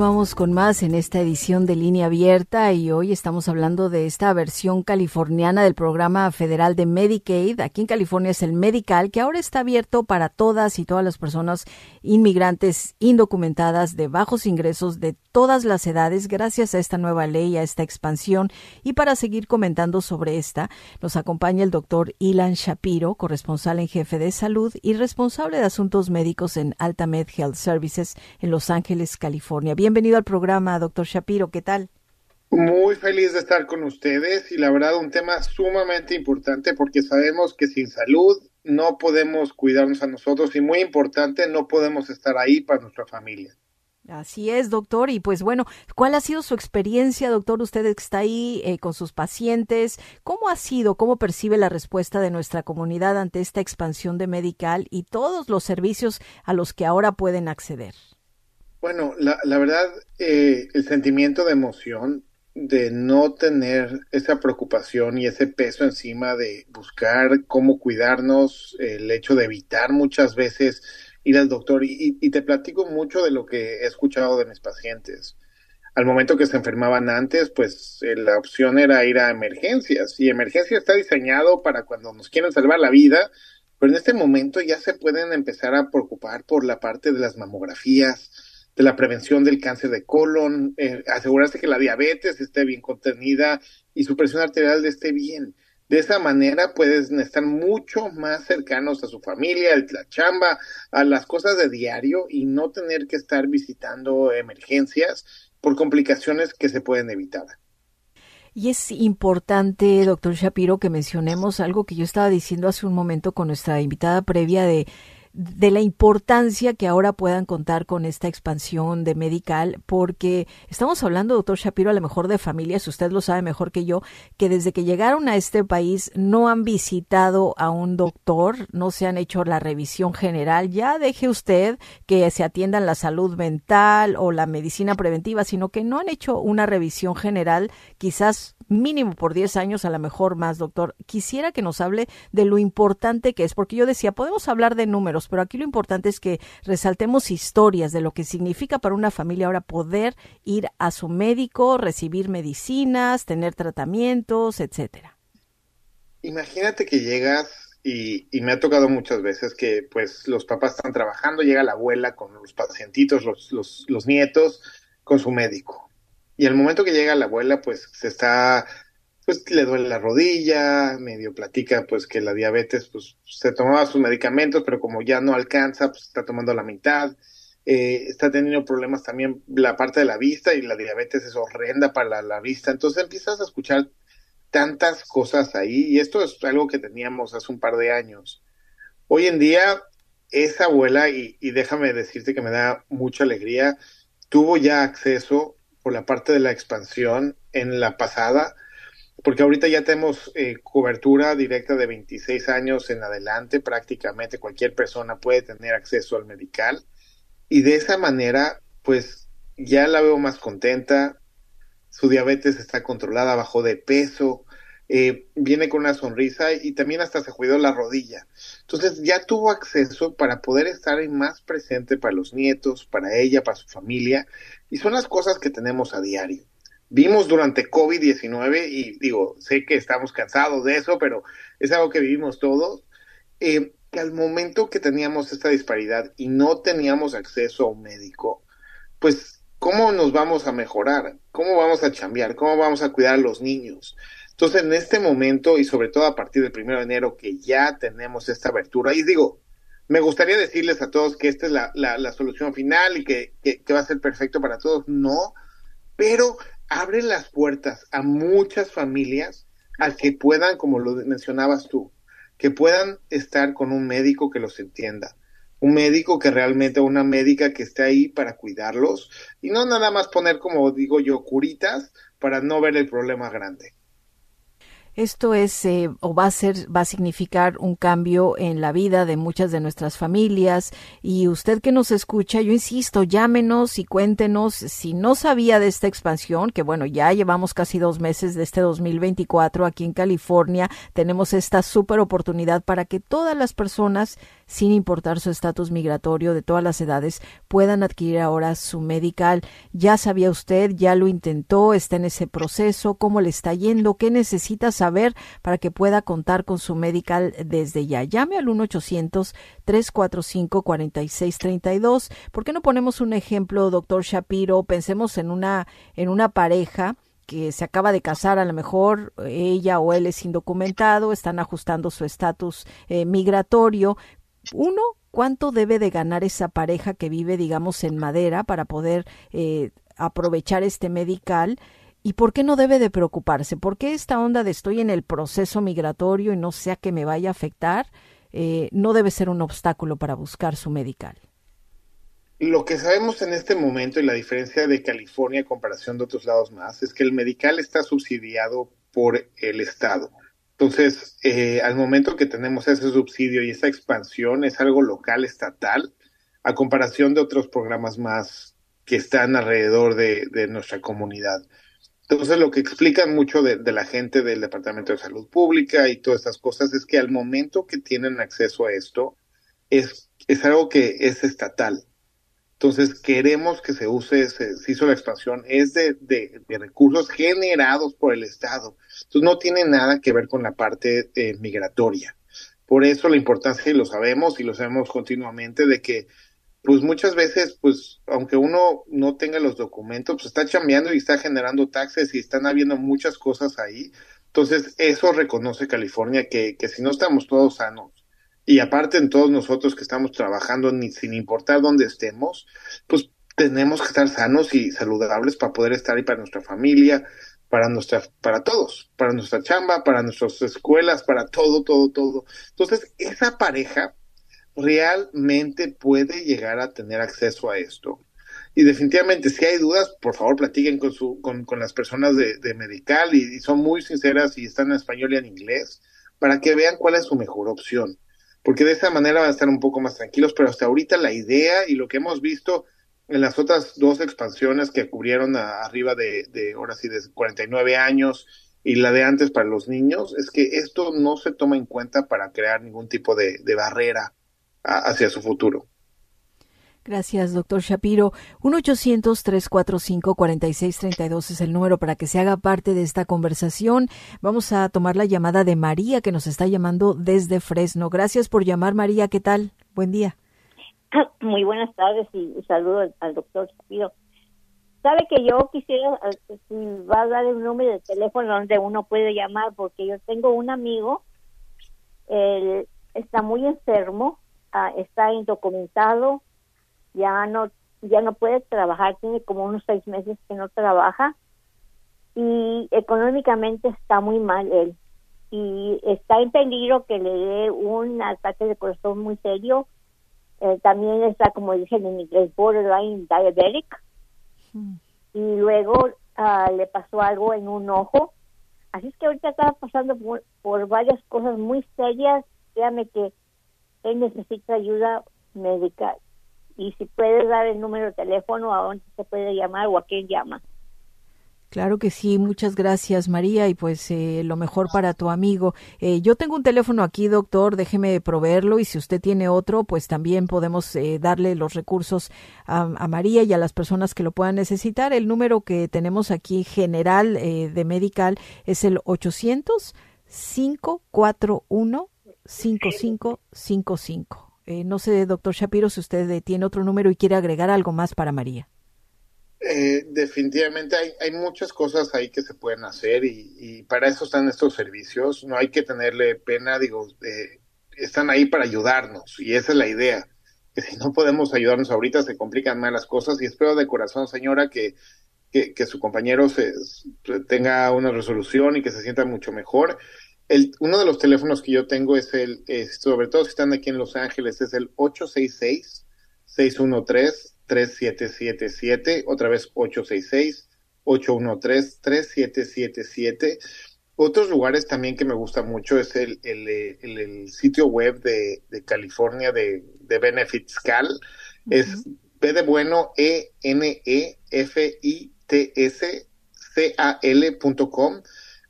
Speaker 1: Continuamos con más en esta edición de Línea Abierta y hoy estamos hablando de esta versión californiana del programa federal de Medicaid. Aquí en California es el Medical, que ahora está abierto para todas y todas las personas inmigrantes indocumentadas de bajos ingresos de todas las edades gracias a esta nueva ley, a esta expansión. Y para seguir comentando sobre esta, nos acompaña el doctor Ilan Shapiro, corresponsal en jefe de salud y responsable de asuntos médicos en Altamed Health Services en Los Ángeles, California. Bienvenido al programa, doctor Shapiro. ¿Qué tal?
Speaker 4: Muy feliz de estar con ustedes y la verdad un tema sumamente importante porque sabemos que sin salud no podemos cuidarnos a nosotros y muy importante, no podemos estar ahí para nuestra familia.
Speaker 1: Así es, doctor. Y pues bueno, ¿cuál ha sido su experiencia, doctor? Usted está ahí eh, con sus pacientes. ¿Cómo ha sido, cómo percibe la respuesta de nuestra comunidad ante esta expansión de Medical y todos los servicios a los que ahora pueden acceder?
Speaker 4: Bueno, la, la verdad, eh, el sentimiento de emoción de no tener esa preocupación y ese peso encima de buscar cómo cuidarnos, el hecho de evitar muchas veces ir al doctor y, y te platico mucho de lo que he escuchado de mis pacientes. Al momento que se enfermaban antes, pues eh, la opción era ir a emergencias y emergencia está diseñado para cuando nos quieren salvar la vida, pero en este momento ya se pueden empezar a preocupar por la parte de las mamografías, de la prevención del cáncer de colon, eh, asegurarse que la diabetes esté bien contenida y su presión arterial esté bien. De esa manera puedes estar mucho más cercanos a su familia, a la chamba, a las cosas de diario y no tener que estar visitando emergencias por complicaciones que se pueden evitar.
Speaker 1: Y es importante, doctor Shapiro, que mencionemos algo que yo estaba diciendo hace un momento con nuestra invitada previa de de la importancia que ahora puedan contar con esta expansión de Medical, porque estamos hablando, doctor Shapiro, a lo mejor de familias, usted lo sabe mejor que yo, que desde que llegaron a este país no han visitado a un doctor, no se han hecho la revisión general. Ya deje usted que se atiendan la salud mental o la medicina preventiva, sino que no han hecho una revisión general, quizás mínimo por 10 años, a lo mejor más, doctor. Quisiera que nos hable de lo importante que es, porque yo decía, podemos hablar de números, pero aquí lo importante es que resaltemos historias de lo que significa para una familia ahora poder ir a su médico, recibir medicinas, tener tratamientos, etcétera.
Speaker 4: Imagínate que llegas y, me ha tocado muchas veces que pues los papás están trabajando, llega la abuela con los pacientitos, los, los, los nietos, con su médico y al momento que llega la abuela, pues se está, pues le duele la rodilla, medio platica, pues que la diabetes, pues se tomaba sus medicamentos, pero como ya no alcanza, pues está tomando la mitad. Eh, está teniendo problemas también la parte de la vista y la diabetes es horrenda para la, vista. Entonces empiezas a escuchar tantas cosas ahí y esto es algo que teníamos hace un par de años. Hoy en día, esa abuela, y, y déjame decirte que me da mucha alegría, tuvo ya acceso por la parte de la expansión en la pasada, porque ahorita ya tenemos eh, cobertura directa de 26 años en adelante, prácticamente cualquier persona puede tener acceso al medical. Y de esa manera, pues ya la veo más contenta, su diabetes está controlada, bajó de peso, eh, viene con una sonrisa y también hasta se cuidó la rodilla. Entonces ya tuvo acceso para poder estar más presente para los nietos, para ella, para su familia, y son las cosas que tenemos a diario. Vimos durante COVID-19, y digo, sé que estamos cansados de eso, pero es algo que vivimos todos, eh, que al momento que teníamos esta disparidad y no teníamos acceso a un médico, pues, ¿cómo nos vamos a mejorar? ¿Cómo vamos a chambear? ¿Cómo vamos a cuidar a los niños? Entonces, en este momento y sobre todo a partir del primero de enero que ya tenemos esta abertura, y digo, me gustaría decirles a todos que esta es la, la, solución final y que, que, va a ser perfecto para todos, no, pero abre las puertas a muchas familias a que puedan, como lo mencionabas tú, que puedan estar con un médico que los entienda, un médico que realmente, una médica que esté ahí para cuidarlos y no nada más poner, como digo yo, curitas para no ver el problema grande.
Speaker 1: Esto es eh, o va a ser, va a significar un cambio en la vida de muchas de nuestras familias. Y usted que nos escucha, yo insisto, llámenos y cuéntenos si no sabía de esta expansión, que bueno, ya llevamos casi dos meses de este 2024 aquí en California. Tenemos esta súper oportunidad para que todas las personas sin importar su estatus migratorio de todas las edades, puedan adquirir ahora su medical. Ya sabía usted, ya lo intentó, está en ese proceso, cómo le está yendo, qué necesita saber para que pueda contar con su medical desde ya. Llame al 1-800-345-4632. ¿Por qué no ponemos un ejemplo, doctor Shapiro? Pensemos en una, en una pareja que se acaba de casar, a lo mejor ella o él es indocumentado, están ajustando su estatus eh, migratorio, uno, ¿cuánto debe de ganar esa pareja que vive, digamos, en madera para poder eh, aprovechar este medical? ¿Y por qué no debe de preocuparse? ¿Por qué esta onda de estoy en el proceso migratorio y no sea que me vaya a afectar eh, no debe ser un obstáculo para buscar su medical?
Speaker 4: Lo que sabemos en este momento y la diferencia de California en comparación de otros lados más es que el medical está subsidiado por el Estado. Entonces, eh, al momento que tenemos ese subsidio y esa expansión, es algo local, estatal, a comparación de otros programas más que están alrededor de, nuestra comunidad. Entonces, lo que explican mucho de, la gente del Departamento de Salud Pública y todas estas cosas es que al momento que tienen acceso a esto, es, es algo que es estatal. Entonces, queremos que se use, se, hizo la expansión, es de, de, recursos generados por el Estado. Entonces, no tiene nada que ver con la parte eh, migratoria. Por eso la importancia, y lo sabemos, y lo sabemos continuamente, de que, pues muchas veces, pues, aunque uno no tenga los documentos, pues está chambeando y está generando taxes y están habiendo muchas cosas ahí. Entonces, eso reconoce California, que, que si no estamos todos sanos, y aparte en todos nosotros que estamos trabajando, ni, sin importar dónde estemos, pues tenemos que estar sanos y saludables para poder estar ahí para nuestra familia, para nuestra, para todos, para nuestra chamba, para nuestras escuelas, para todo, todo, todo. Entonces, esa pareja realmente puede llegar a tener acceso a esto. Y definitivamente, si hay dudas, por favor platiquen con, su, con, con las personas de, de Medical y, y, son muy sinceras y están en español y en inglés para que vean cuál es su mejor opción porque de esa manera van a estar un poco más tranquilos, pero hasta ahorita la idea y lo que hemos visto en las otras dos expansiones que cubrieron arriba de, de, ahora sí, de 49 años y la de antes para los niños, es que esto no se toma en cuenta para crear ningún tipo de barrera hacia su futuro.
Speaker 1: Gracias, doctor Shapiro. 1-800-345-4632 es el número para que se haga parte de esta conversación. Vamos a tomar la llamada de María, que nos está llamando desde Fresno. Gracias por llamar, María. ¿Qué tal? Buen día.
Speaker 5: Muy buenas tardes y saludo al, doctor Shapiro. Sabe que yo quisiera, eh, si va a dar un número de teléfono donde uno puede llamar, porque yo tengo un amigo, él está muy enfermo, ah, está indocumentado, ya no ya no puede trabajar, tiene como unos seis meses que no trabaja y económicamente está muy mal él y está en peligro que le dé un ataque de corazón muy serio. Eh, también está, como dicen en inglés, borderline diabetic y luego ah, le pasó algo en un ojo. Así es que ahorita está pasando por, por varias cosas muy serias. Créame que él necesita ayuda médica. Y si puedes dar el número de teléfono a dónde se puede llamar o a quién llama.
Speaker 1: Claro que sí, muchas gracias María y pues eh, lo mejor para tu amigo. Eh, yo tengo un teléfono aquí, doctor, déjeme proveerlo y si usted tiene otro, pues también podemos eh, darle los recursos a, a, María y a las personas que lo puedan necesitar. El número que tenemos aquí general de Medical es el 800 541 5555. No sé, doctor Shapiro, si usted tiene otro número y quiere agregar algo más para María.
Speaker 4: Eh, definitivamente hay, hay, muchas cosas ahí que se pueden hacer y, y, para eso están estos servicios. No hay que tenerle pena, digo, eh, están ahí para ayudarnos y esa es la idea. Que si no podemos ayudarnos ahorita se complican más las cosas y espero de corazón, señora, que, que, que su compañero se, tenga una resolución y que se sienta mucho mejor. El, uno de los teléfonos que yo tengo es el, es, sobre todo si están aquí en Los Ángeles, es el 866 613 3777, otra vez 866-813-3777. Otros lugares también que me gusta mucho es el, el, el, sitio web de, de California de, de Benefitscal. Uh -huh. Es B de bueno, E,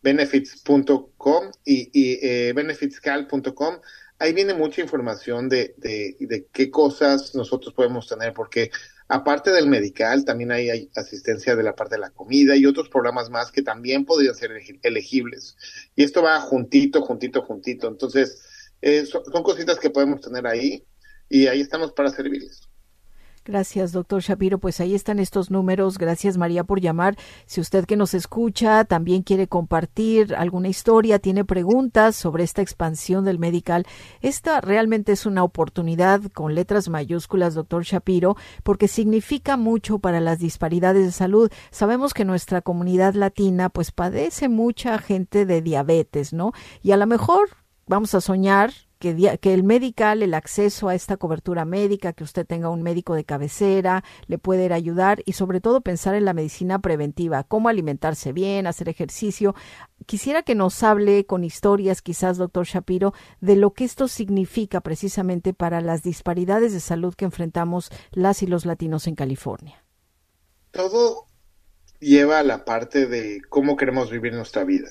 Speaker 4: Benefits.com y, eh, benefitscal.com ahí viene mucha información de, de, de, qué cosas nosotros podemos tener, porque aparte del medical, también hay, hay, asistencia de la parte de la comida y otros programas más que también podrían ser elegibles. Y esto va juntito, juntito, juntito. Entonces, eh, son, son cositas que podemos tener ahí y ahí estamos para servirles.
Speaker 1: Gracias, doctor Shapiro. Pues ahí están estos números. Gracias, María, por llamar. Si usted que nos escucha también quiere compartir alguna historia, tiene preguntas sobre esta expansión del medical, esta realmente es una oportunidad con letras mayúsculas, doctor Shapiro, porque significa mucho para las disparidades de salud. Sabemos que nuestra comunidad latina pues padece mucha gente de diabetes, ¿no? Y a lo mejor vamos a soñar que, el medical, el acceso a esta cobertura médica, que usted tenga un médico de cabecera, le puede ayudar y sobre todo pensar en la medicina preventiva, cómo alimentarse bien, hacer ejercicio. Quisiera que nos hable con historias, quizás, doctor Shapiro, de lo que esto significa precisamente para las disparidades de salud que enfrentamos las y los latinos en California.
Speaker 4: Todo lleva a la parte de cómo queremos vivir nuestra vida.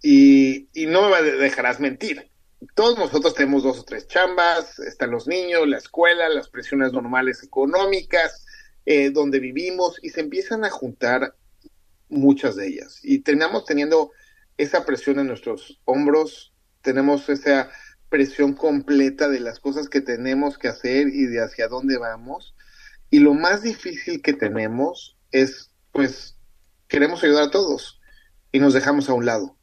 Speaker 4: Y, y no me dejarás mentir todos nosotros tenemos dos o tres chambas, están los niños, la escuela, las presiones normales económicas, eh, donde vivimos, y se empiezan a juntar muchas de ellas. Y terminamos teniendo esa presión en nuestros hombros, tenemos esa presión completa de las cosas que tenemos que hacer y de hacia dónde vamos. Y lo más difícil que tenemos es, pues, queremos ayudar a todos y nos dejamos a un lado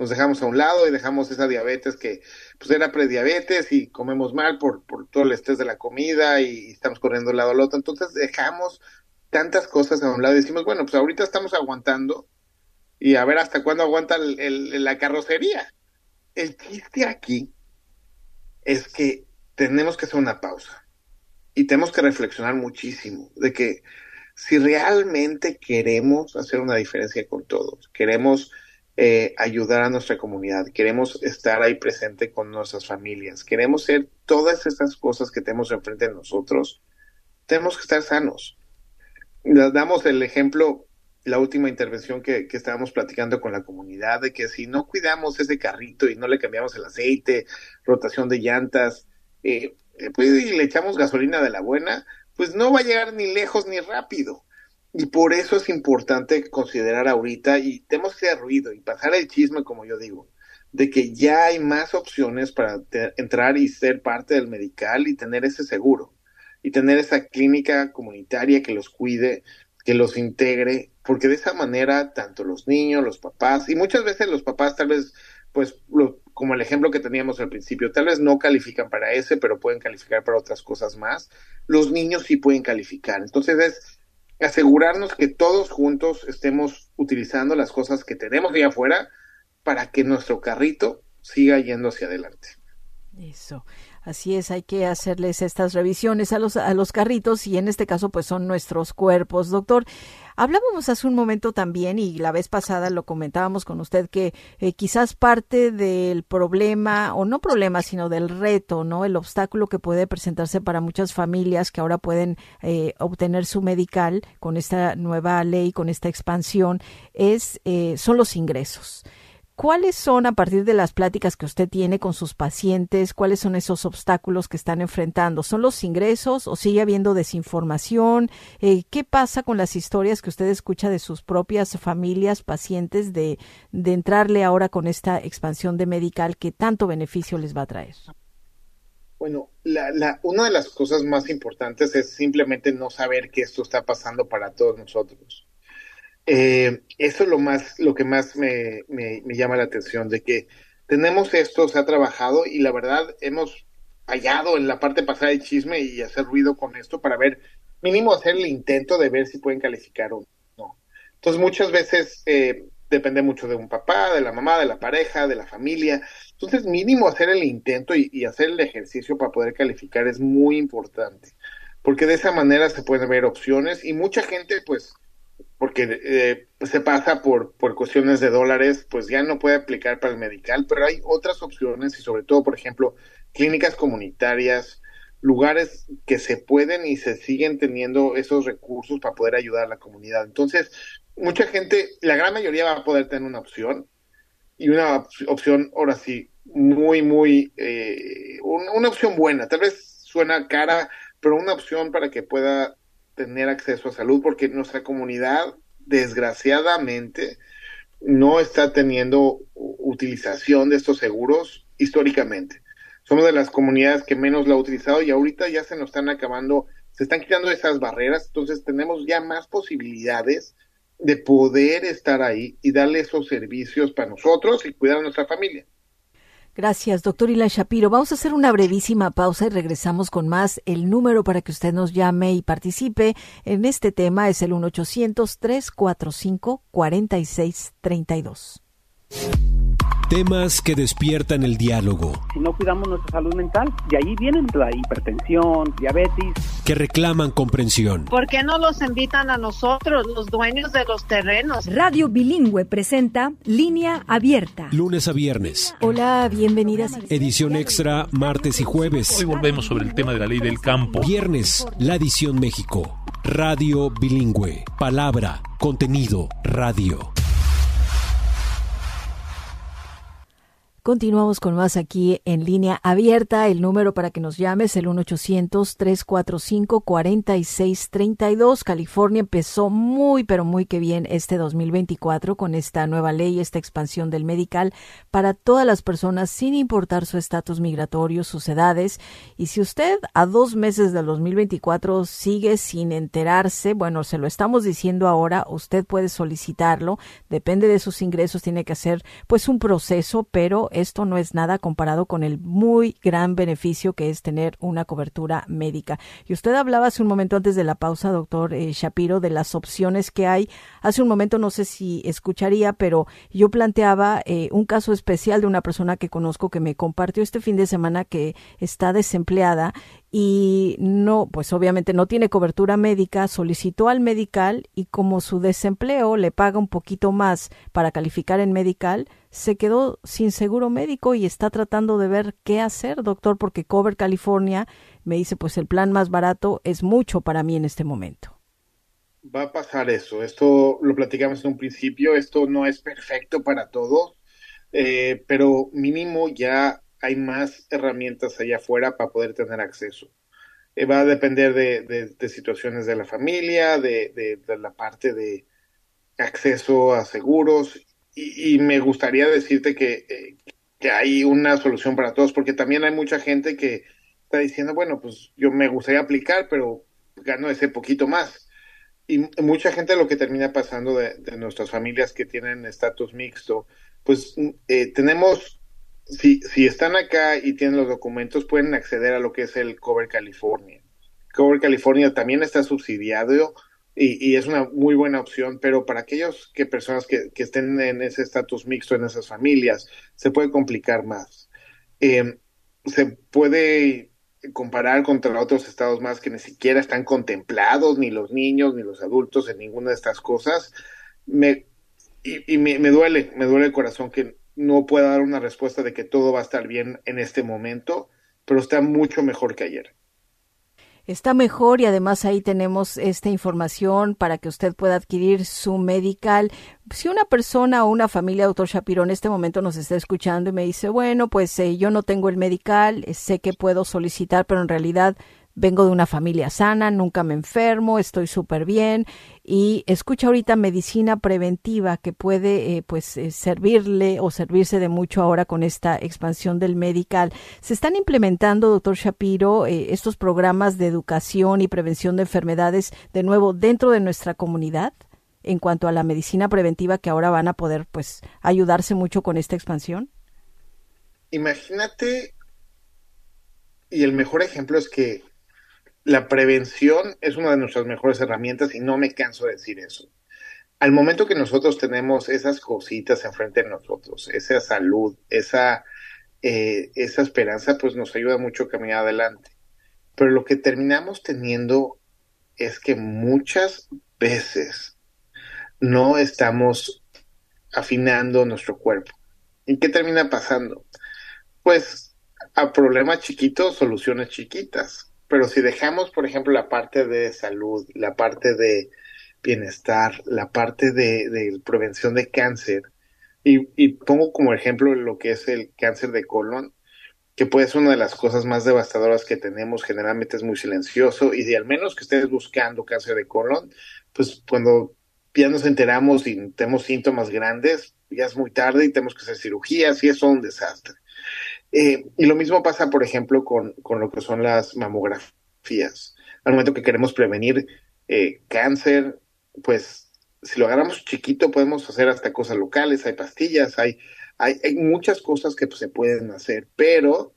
Speaker 4: nos dejamos a un lado y dejamos esa diabetes que pues era prediabetes y comemos mal por, por todo el estrés de la comida y estamos corriendo de un lado al otro. Entonces dejamos tantas cosas a un lado y decimos, bueno, pues ahorita estamos aguantando y a ver hasta cuándo aguanta la carrocería. El chiste aquí es que tenemos que hacer una pausa y tenemos que reflexionar muchísimo de que si realmente queremos hacer una diferencia con todos, queremos eh, ayudar a nuestra comunidad, queremos estar ahí presente con nuestras familias, queremos ser todas esas cosas que tenemos enfrente de nosotros, tenemos que estar sanos. Damos el ejemplo, la última intervención que, que estábamos platicando con la comunidad, de que si no cuidamos ese carrito y no le cambiamos el aceite, rotación de llantas, eh, pues y le echamos gasolina de la buena, pues no va a llegar ni lejos ni rápido. Y por eso es importante considerar ahorita, y tenemos que hacer ruido y pasar el chisme, como yo digo, de que ya hay más opciones para entrar y ser parte del medical y tener ese seguro, y tener esa clínica comunitaria que los cuide, que los integre, porque de esa manera tanto los niños, los papás, y muchas veces los papás tal vez, pues, como el ejemplo que teníamos al principio, tal vez no califican para ese, pero pueden calificar para otras cosas más, los niños sí pueden calificar. Entonces es asegurarnos que todos juntos estemos utilizando las cosas que tenemos ahí afuera para que nuestro carrito siga yendo hacia adelante.
Speaker 1: Eso. Así es, hay que hacerles estas revisiones a los, a los carritos y en este caso pues son nuestros cuerpos. Doctor, hablábamos hace un momento también y la vez pasada lo comentábamos con usted que eh, quizás parte del problema, o no problema, sino del reto, ¿no? El obstáculo que puede presentarse para muchas familias que ahora pueden eh, obtener su medical con esta nueva ley, con esta expansión, es, eh, son los ingresos. ¿Cuáles son, a partir de las pláticas que usted tiene con sus pacientes, cuáles son esos obstáculos que están enfrentando? ¿Son los ingresos o sigue habiendo desinformación? Eh, ¿Qué pasa con las historias que usted escucha de sus propias familias, pacientes, de, de entrarle ahora con esta expansión de medical que tanto beneficio les va a traer?
Speaker 4: Bueno, la, la, una de las cosas más importantes es simplemente no saber que esto está pasando para todos nosotros. Eh, eso es lo más, lo que más me, me, llama la atención, de que tenemos esto, se ha trabajado y la verdad hemos fallado en la parte pasada del chisme y hacer ruido con esto para ver, mínimo hacer el intento de ver si pueden calificar o no. Entonces muchas veces eh, depende mucho de un papá, de la mamá, de la pareja, de la familia. Entonces mínimo hacer el intento y hacer el ejercicio para poder calificar es muy importante, porque de esa manera se pueden ver opciones y mucha gente pues porque eh, se pasa por, por cuestiones de dólares, pues ya no puede aplicar para el medical, pero hay otras opciones y sobre todo, por ejemplo, clínicas comunitarias, lugares que se pueden y se siguen teniendo esos recursos para poder ayudar a la comunidad. Entonces, mucha gente, la gran mayoría va a poder tener una opción y una opción, ahora sí, muy, muy, eh, una opción buena. Tal vez suena cara, pero una opción para que pueda tener acceso a salud porque nuestra comunidad, desgraciadamente, no está teniendo utilización de estos seguros históricamente. Somos de las comunidades que menos lo ha utilizado y ahorita ya se nos están acabando, se están quitando esas barreras, entonces tenemos ya más posibilidades de poder estar ahí y darle esos servicios para nosotros y cuidar a nuestra familia.
Speaker 1: Gracias, doctor Ilan Shapiro. Vamos a hacer una brevísima pausa y regresamos con más. El número para que usted nos llame y participe en este tema es el 1-800-345-4632.
Speaker 6: Temas que despiertan el diálogo.
Speaker 7: Si no cuidamos nuestra salud mental, de ahí vienen la hipertensión, diabetes.
Speaker 6: Que reclaman comprensión.
Speaker 8: ¿Por qué no los invitan a nosotros, los dueños de los terrenos?
Speaker 9: Radio Bilingüe presenta Línea Abierta.
Speaker 6: Lunes a viernes.
Speaker 1: Hola, bienvenidas.
Speaker 6: Edición extra martes y jueves.
Speaker 10: Hoy volvemos sobre el tema de la ley del campo.
Speaker 6: Viernes, la edición México. Radio Bilingüe. Palabra, contenido, radio.
Speaker 1: Continuamos con más aquí en línea abierta. El número para que nos llames es el 1-800-345-4632. California empezó muy, pero muy que bien este 2024 con esta nueva ley, esta expansión del medical para todas las personas sin importar su estatus migratorio, sus edades. Y si usted a dos meses del 2024 sigue sin enterarse, bueno, se lo estamos diciendo ahora, usted puede solicitarlo. Depende de sus ingresos, tiene que hacer pues un proceso, pero esto no es nada comparado con el muy gran beneficio que es tener una cobertura médica. Y usted hablaba hace un momento antes de la pausa, doctor eh, Shapiro, de las opciones que hay. Hace un momento no sé si escucharía, pero yo planteaba eh, un caso especial de una persona que conozco que me compartió este fin de semana que está desempleada y no, pues obviamente no tiene cobertura médica, solicitó al medical y como su desempleo le paga un poquito más para calificar en medical, se quedó sin seguro médico y está tratando de ver qué hacer, doctor, porque Cover California me dice, pues el plan más barato es mucho para mí en este momento.
Speaker 4: Va a pasar eso, esto lo platicamos en un principio, esto no es perfecto para todos, eh, pero mínimo ya hay más herramientas allá afuera para poder tener acceso. Eh, va a depender de, situaciones de la familia, de, la parte de acceso a seguros y, me gustaría decirte que, eh, que, hay una solución para todos porque también hay mucha gente que está diciendo, bueno, pues yo me gustaría aplicar, pero gano ese poquito más. Y mucha gente lo que termina pasando de, nuestras familias que tienen estatus mixto, pues eh, tenemos si, si están acá y tienen los documentos, pueden acceder a lo que es el Cover California. Cover California también está subsidiado y, es una muy buena opción, pero para aquellos que personas que, que estén en ese estatus mixto, en esas familias, se puede complicar más. Em, se puede comparar contra otros estados más que ni siquiera están contemplados, ni los niños, ni los adultos en ninguna de estas cosas. Me, y, me, duele, me duele el corazón que no pueda dar una respuesta de que todo va a estar bien en este momento, pero está mucho mejor que ayer
Speaker 1: está mejor y además ahí tenemos esta información para que usted pueda adquirir su medical. Si una persona o una familia, doctor Shapiro, en este momento nos está escuchando y me dice, bueno, pues eh, yo no tengo el medical, eh, sé que puedo solicitar, pero en realidad vengo de una familia sana, nunca me enfermo, estoy súper bien y escucha ahorita medicina preventiva que puede eh, pues eh, servirle o servirse de mucho ahora con esta expansión del medical. Se están implementando, doctor Shapiro, eh, estos programas de educación y prevención de enfermedades de nuevo dentro de nuestra comunidad en cuanto a la medicina preventiva que ahora van a poder pues ayudarse mucho con esta expansión.
Speaker 4: Imagínate y el mejor ejemplo es que la prevención es una de nuestras mejores herramientas y no me canso de decir eso. Al momento que nosotros tenemos esas cositas enfrente de nosotros, esa salud, esa, eh, esa esperanza, pues nos ayuda mucho a caminar adelante. Pero lo que terminamos teniendo es que muchas veces no estamos afinando nuestro cuerpo. ¿Y qué termina pasando? Pues a problemas chiquitos, soluciones chiquitas pero si dejamos, por ejemplo, la parte de salud, la parte de bienestar, la parte de, prevención de cáncer, y, pongo como ejemplo lo que es el cáncer de colon, que puede ser una de las cosas más devastadoras que tenemos, generalmente es muy silencioso, y si al menos que estés buscando cáncer de colon, pues cuando ya nos enteramos y tenemos síntomas grandes, ya es muy tarde y tenemos que hacer cirugías y eso es un desastre. Eh, y lo mismo pasa, por ejemplo, con, con, lo que son las mamografías. Al momento que queremos prevenir eh, cáncer, pues si lo agarramos chiquito podemos hacer hasta cosas locales, hay pastillas, hay, hay, hay muchas cosas que pues, se pueden hacer, pero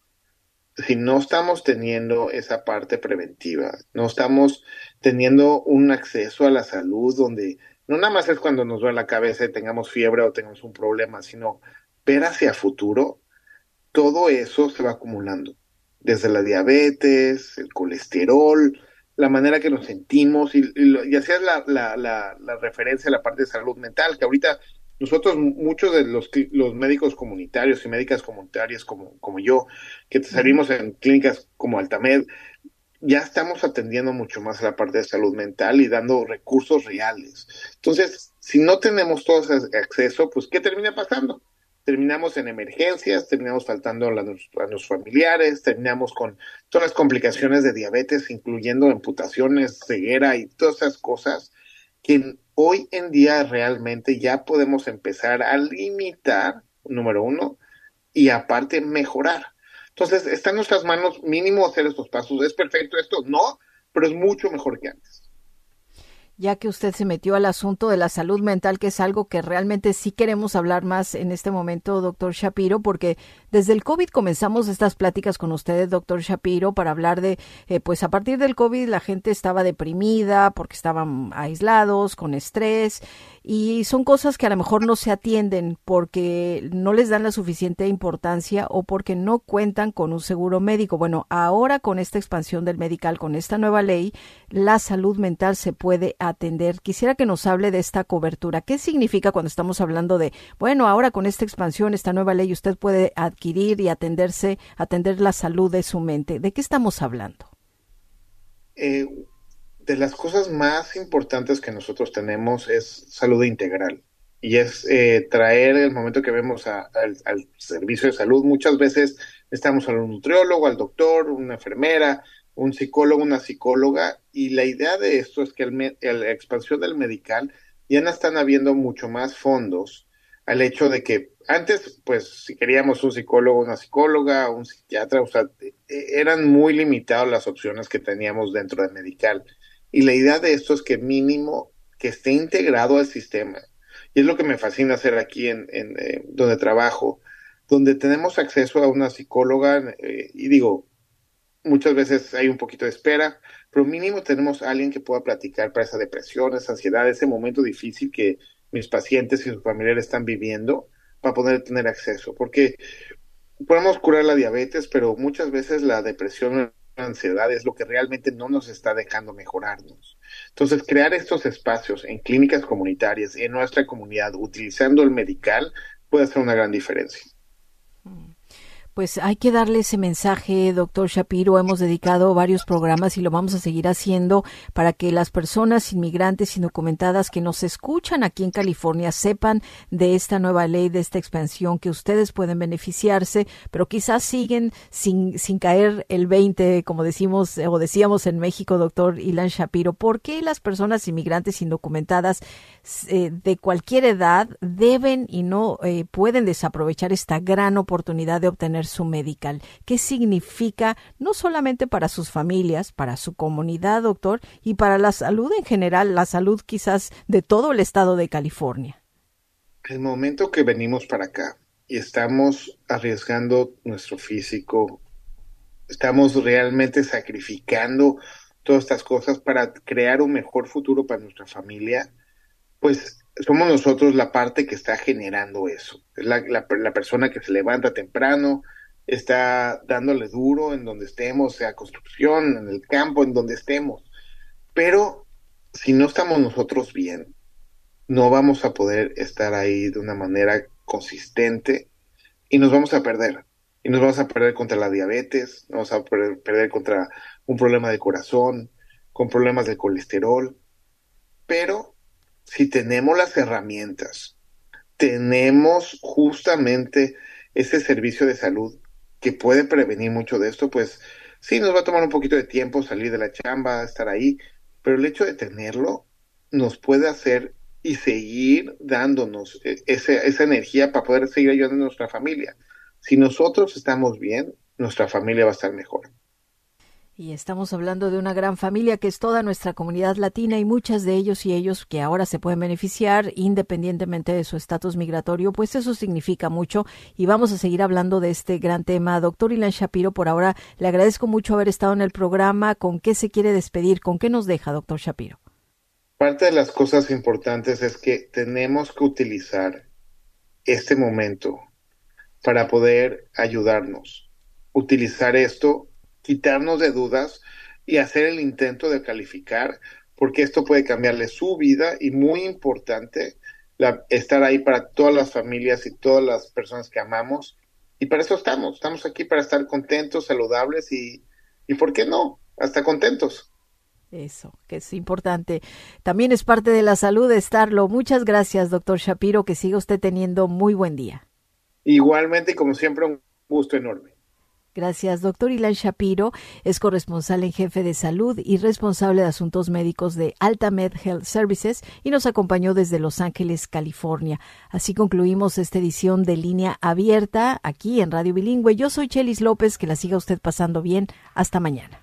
Speaker 4: si no estamos teniendo esa parte preventiva, no estamos teniendo un acceso a la salud donde no nada más es cuando nos duele la cabeza y tengamos fiebre o tengamos un problema, sino ver hacia futuro, todo eso se va acumulando, desde la diabetes, el colesterol, la manera que nos sentimos, y, y, así es la, la, la, referencia a la parte de salud mental, que ahorita nosotros, muchos de los, los médicos comunitarios y médicas comunitarias como, como yo, que salimos en clínicas como Altamed, ya estamos atendiendo mucho más a la parte de salud mental y dando recursos reales. Entonces, si no tenemos todo ese acceso, pues, ¿qué termina pasando? Terminamos en emergencias, terminamos faltando a, los familiares, terminamos con todas las complicaciones de diabetes, incluyendo amputaciones, ceguera y todas esas cosas que hoy en día realmente ya podemos empezar a limitar, número uno, y aparte mejorar. Entonces, está en nuestras manos mínimo hacer estos pasos. ¿Es perfecto esto? No, pero es mucho mejor que antes
Speaker 1: ya que usted se metió al asunto de la salud mental, que es algo que realmente sí queremos hablar más en este momento, doctor Shapiro, porque desde el COVID comenzamos estas pláticas con ustedes, doctor Shapiro, para hablar de, eh, pues a partir del COVID la gente estaba deprimida porque estaban aislados, con estrés, y son cosas que a lo mejor no se atienden porque no les dan la suficiente importancia o porque no cuentan con un seguro médico. Bueno, ahora con esta expansión del medical, con esta nueva ley, la salud mental se puede atender. Quisiera que nos hable de esta cobertura. ¿Qué significa cuando estamos hablando de, bueno, ahora con esta expansión, esta nueva ley, usted puede adquirir y atenderse, atender la salud de su mente? ¿De qué estamos hablando?
Speaker 4: Eh, de las cosas más importantes que nosotros tenemos es salud integral y es eh, traer el momento que vemos al, servicio de salud. Muchas veces estamos a un nutriólogo, al doctor, una enfermera, un psicólogo, una psicóloga, y la idea de esto es que la expansión del medical ya no están habiendo mucho más fondos al hecho de que antes, pues, si queríamos un psicólogo, una psicóloga, un psiquiatra, o sea, e, eran muy limitadas las opciones que teníamos dentro del medical. Y la idea de esto es que mínimo que esté integrado al sistema. Y es lo que me fascina hacer aquí en, eh, donde trabajo, donde tenemos acceso a una psicóloga eh, y digo, muchas veces hay un poquito de espera, pero mínimo tenemos a alguien que pueda platicar para esa depresión, esa ansiedad, ese momento difícil que mis pacientes y sus familiares están viviendo para poder tener acceso. Porque podemos curar la diabetes, pero muchas veces la depresión la ansiedad es lo que realmente no nos está dejando mejorarnos. Entonces, crear estos espacios en clínicas comunitarias, en nuestra comunidad, utilizando el medical, puede hacer una gran diferencia.
Speaker 1: Pues hay que darle ese mensaje, doctor Shapiro. Hemos dedicado varios programas y lo vamos a seguir haciendo para que las personas inmigrantes indocumentadas que nos escuchan aquí en California sepan de esta nueva ley, de esta expansión, que ustedes pueden beneficiarse, pero quizás siguen sin, sin caer el 20, como decimos o decíamos en México, doctor Ilan Shapiro. ¿Por qué las personas inmigrantes indocumentadas eh, de cualquier edad deben y no eh, pueden desaprovechar esta gran oportunidad de obtener su medical. ¿Qué significa no solamente para sus familias, para su comunidad, doctor, y para la salud en general, la salud quizás de todo el estado de California?
Speaker 4: El momento que venimos para acá y estamos arriesgando nuestro físico, estamos realmente sacrificando todas estas cosas para crear un mejor futuro para nuestra familia, pues somos nosotros la parte que está generando eso. Es la, la, persona que se levanta temprano, está dándole duro en donde estemos, sea construcción, en el campo, en donde estemos. Pero si no estamos nosotros bien, no vamos a poder estar ahí de una manera consistente y nos vamos a perder. Y nos vamos a perder contra la diabetes, nos vamos a perder, perder contra un problema de corazón, con problemas de colesterol. Pero si tenemos las herramientas, tenemos justamente ese servicio de salud que puede prevenir mucho de esto, pues sí, nos va a tomar un poquito de tiempo salir de la chamba, estar ahí, pero el hecho de tenerlo nos puede hacer y seguir dándonos e, esa energía para poder seguir ayudando a nuestra familia. Si nosotros estamos bien, nuestra familia va a estar mejor.
Speaker 1: Y estamos hablando de una gran familia que es toda nuestra comunidad latina y muchas de ellos y ellos que ahora se pueden beneficiar independientemente de su estatus migratorio, pues eso significa mucho y vamos a seguir hablando de este gran tema. Doctor Ilan Shapiro, por ahora le agradezco mucho haber estado en el programa. ¿Con qué se quiere despedir? ¿Con qué nos deja, doctor Shapiro?
Speaker 4: Parte de las cosas importantes es que tenemos que utilizar este momento para poder ayudarnos. Utilizar esto quitarnos de dudas y hacer el intento de calificar, porque esto puede cambiarle su vida y muy importante, estar ahí para todas las familias y todas las personas que amamos. Y para eso estamos, estamos aquí para estar contentos, saludables y, y ¿por qué no? Hasta contentos.
Speaker 1: Eso, que es importante. También es parte de la salud estarlo. Muchas gracias, doctor Shapiro, que siga usted teniendo muy buen día.
Speaker 4: Igualmente, como siempre, un gusto enorme.
Speaker 1: Gracias, doctor Ilan Shapiro. Es corresponsal en jefe de salud y responsable de asuntos médicos de Altamed Health Services y nos acompañó desde Los Ángeles, California. Así concluimos esta edición de Línea Abierta aquí en Radio Bilingüe. Yo soy Chelis López. Que la siga usted pasando bien. Hasta mañana.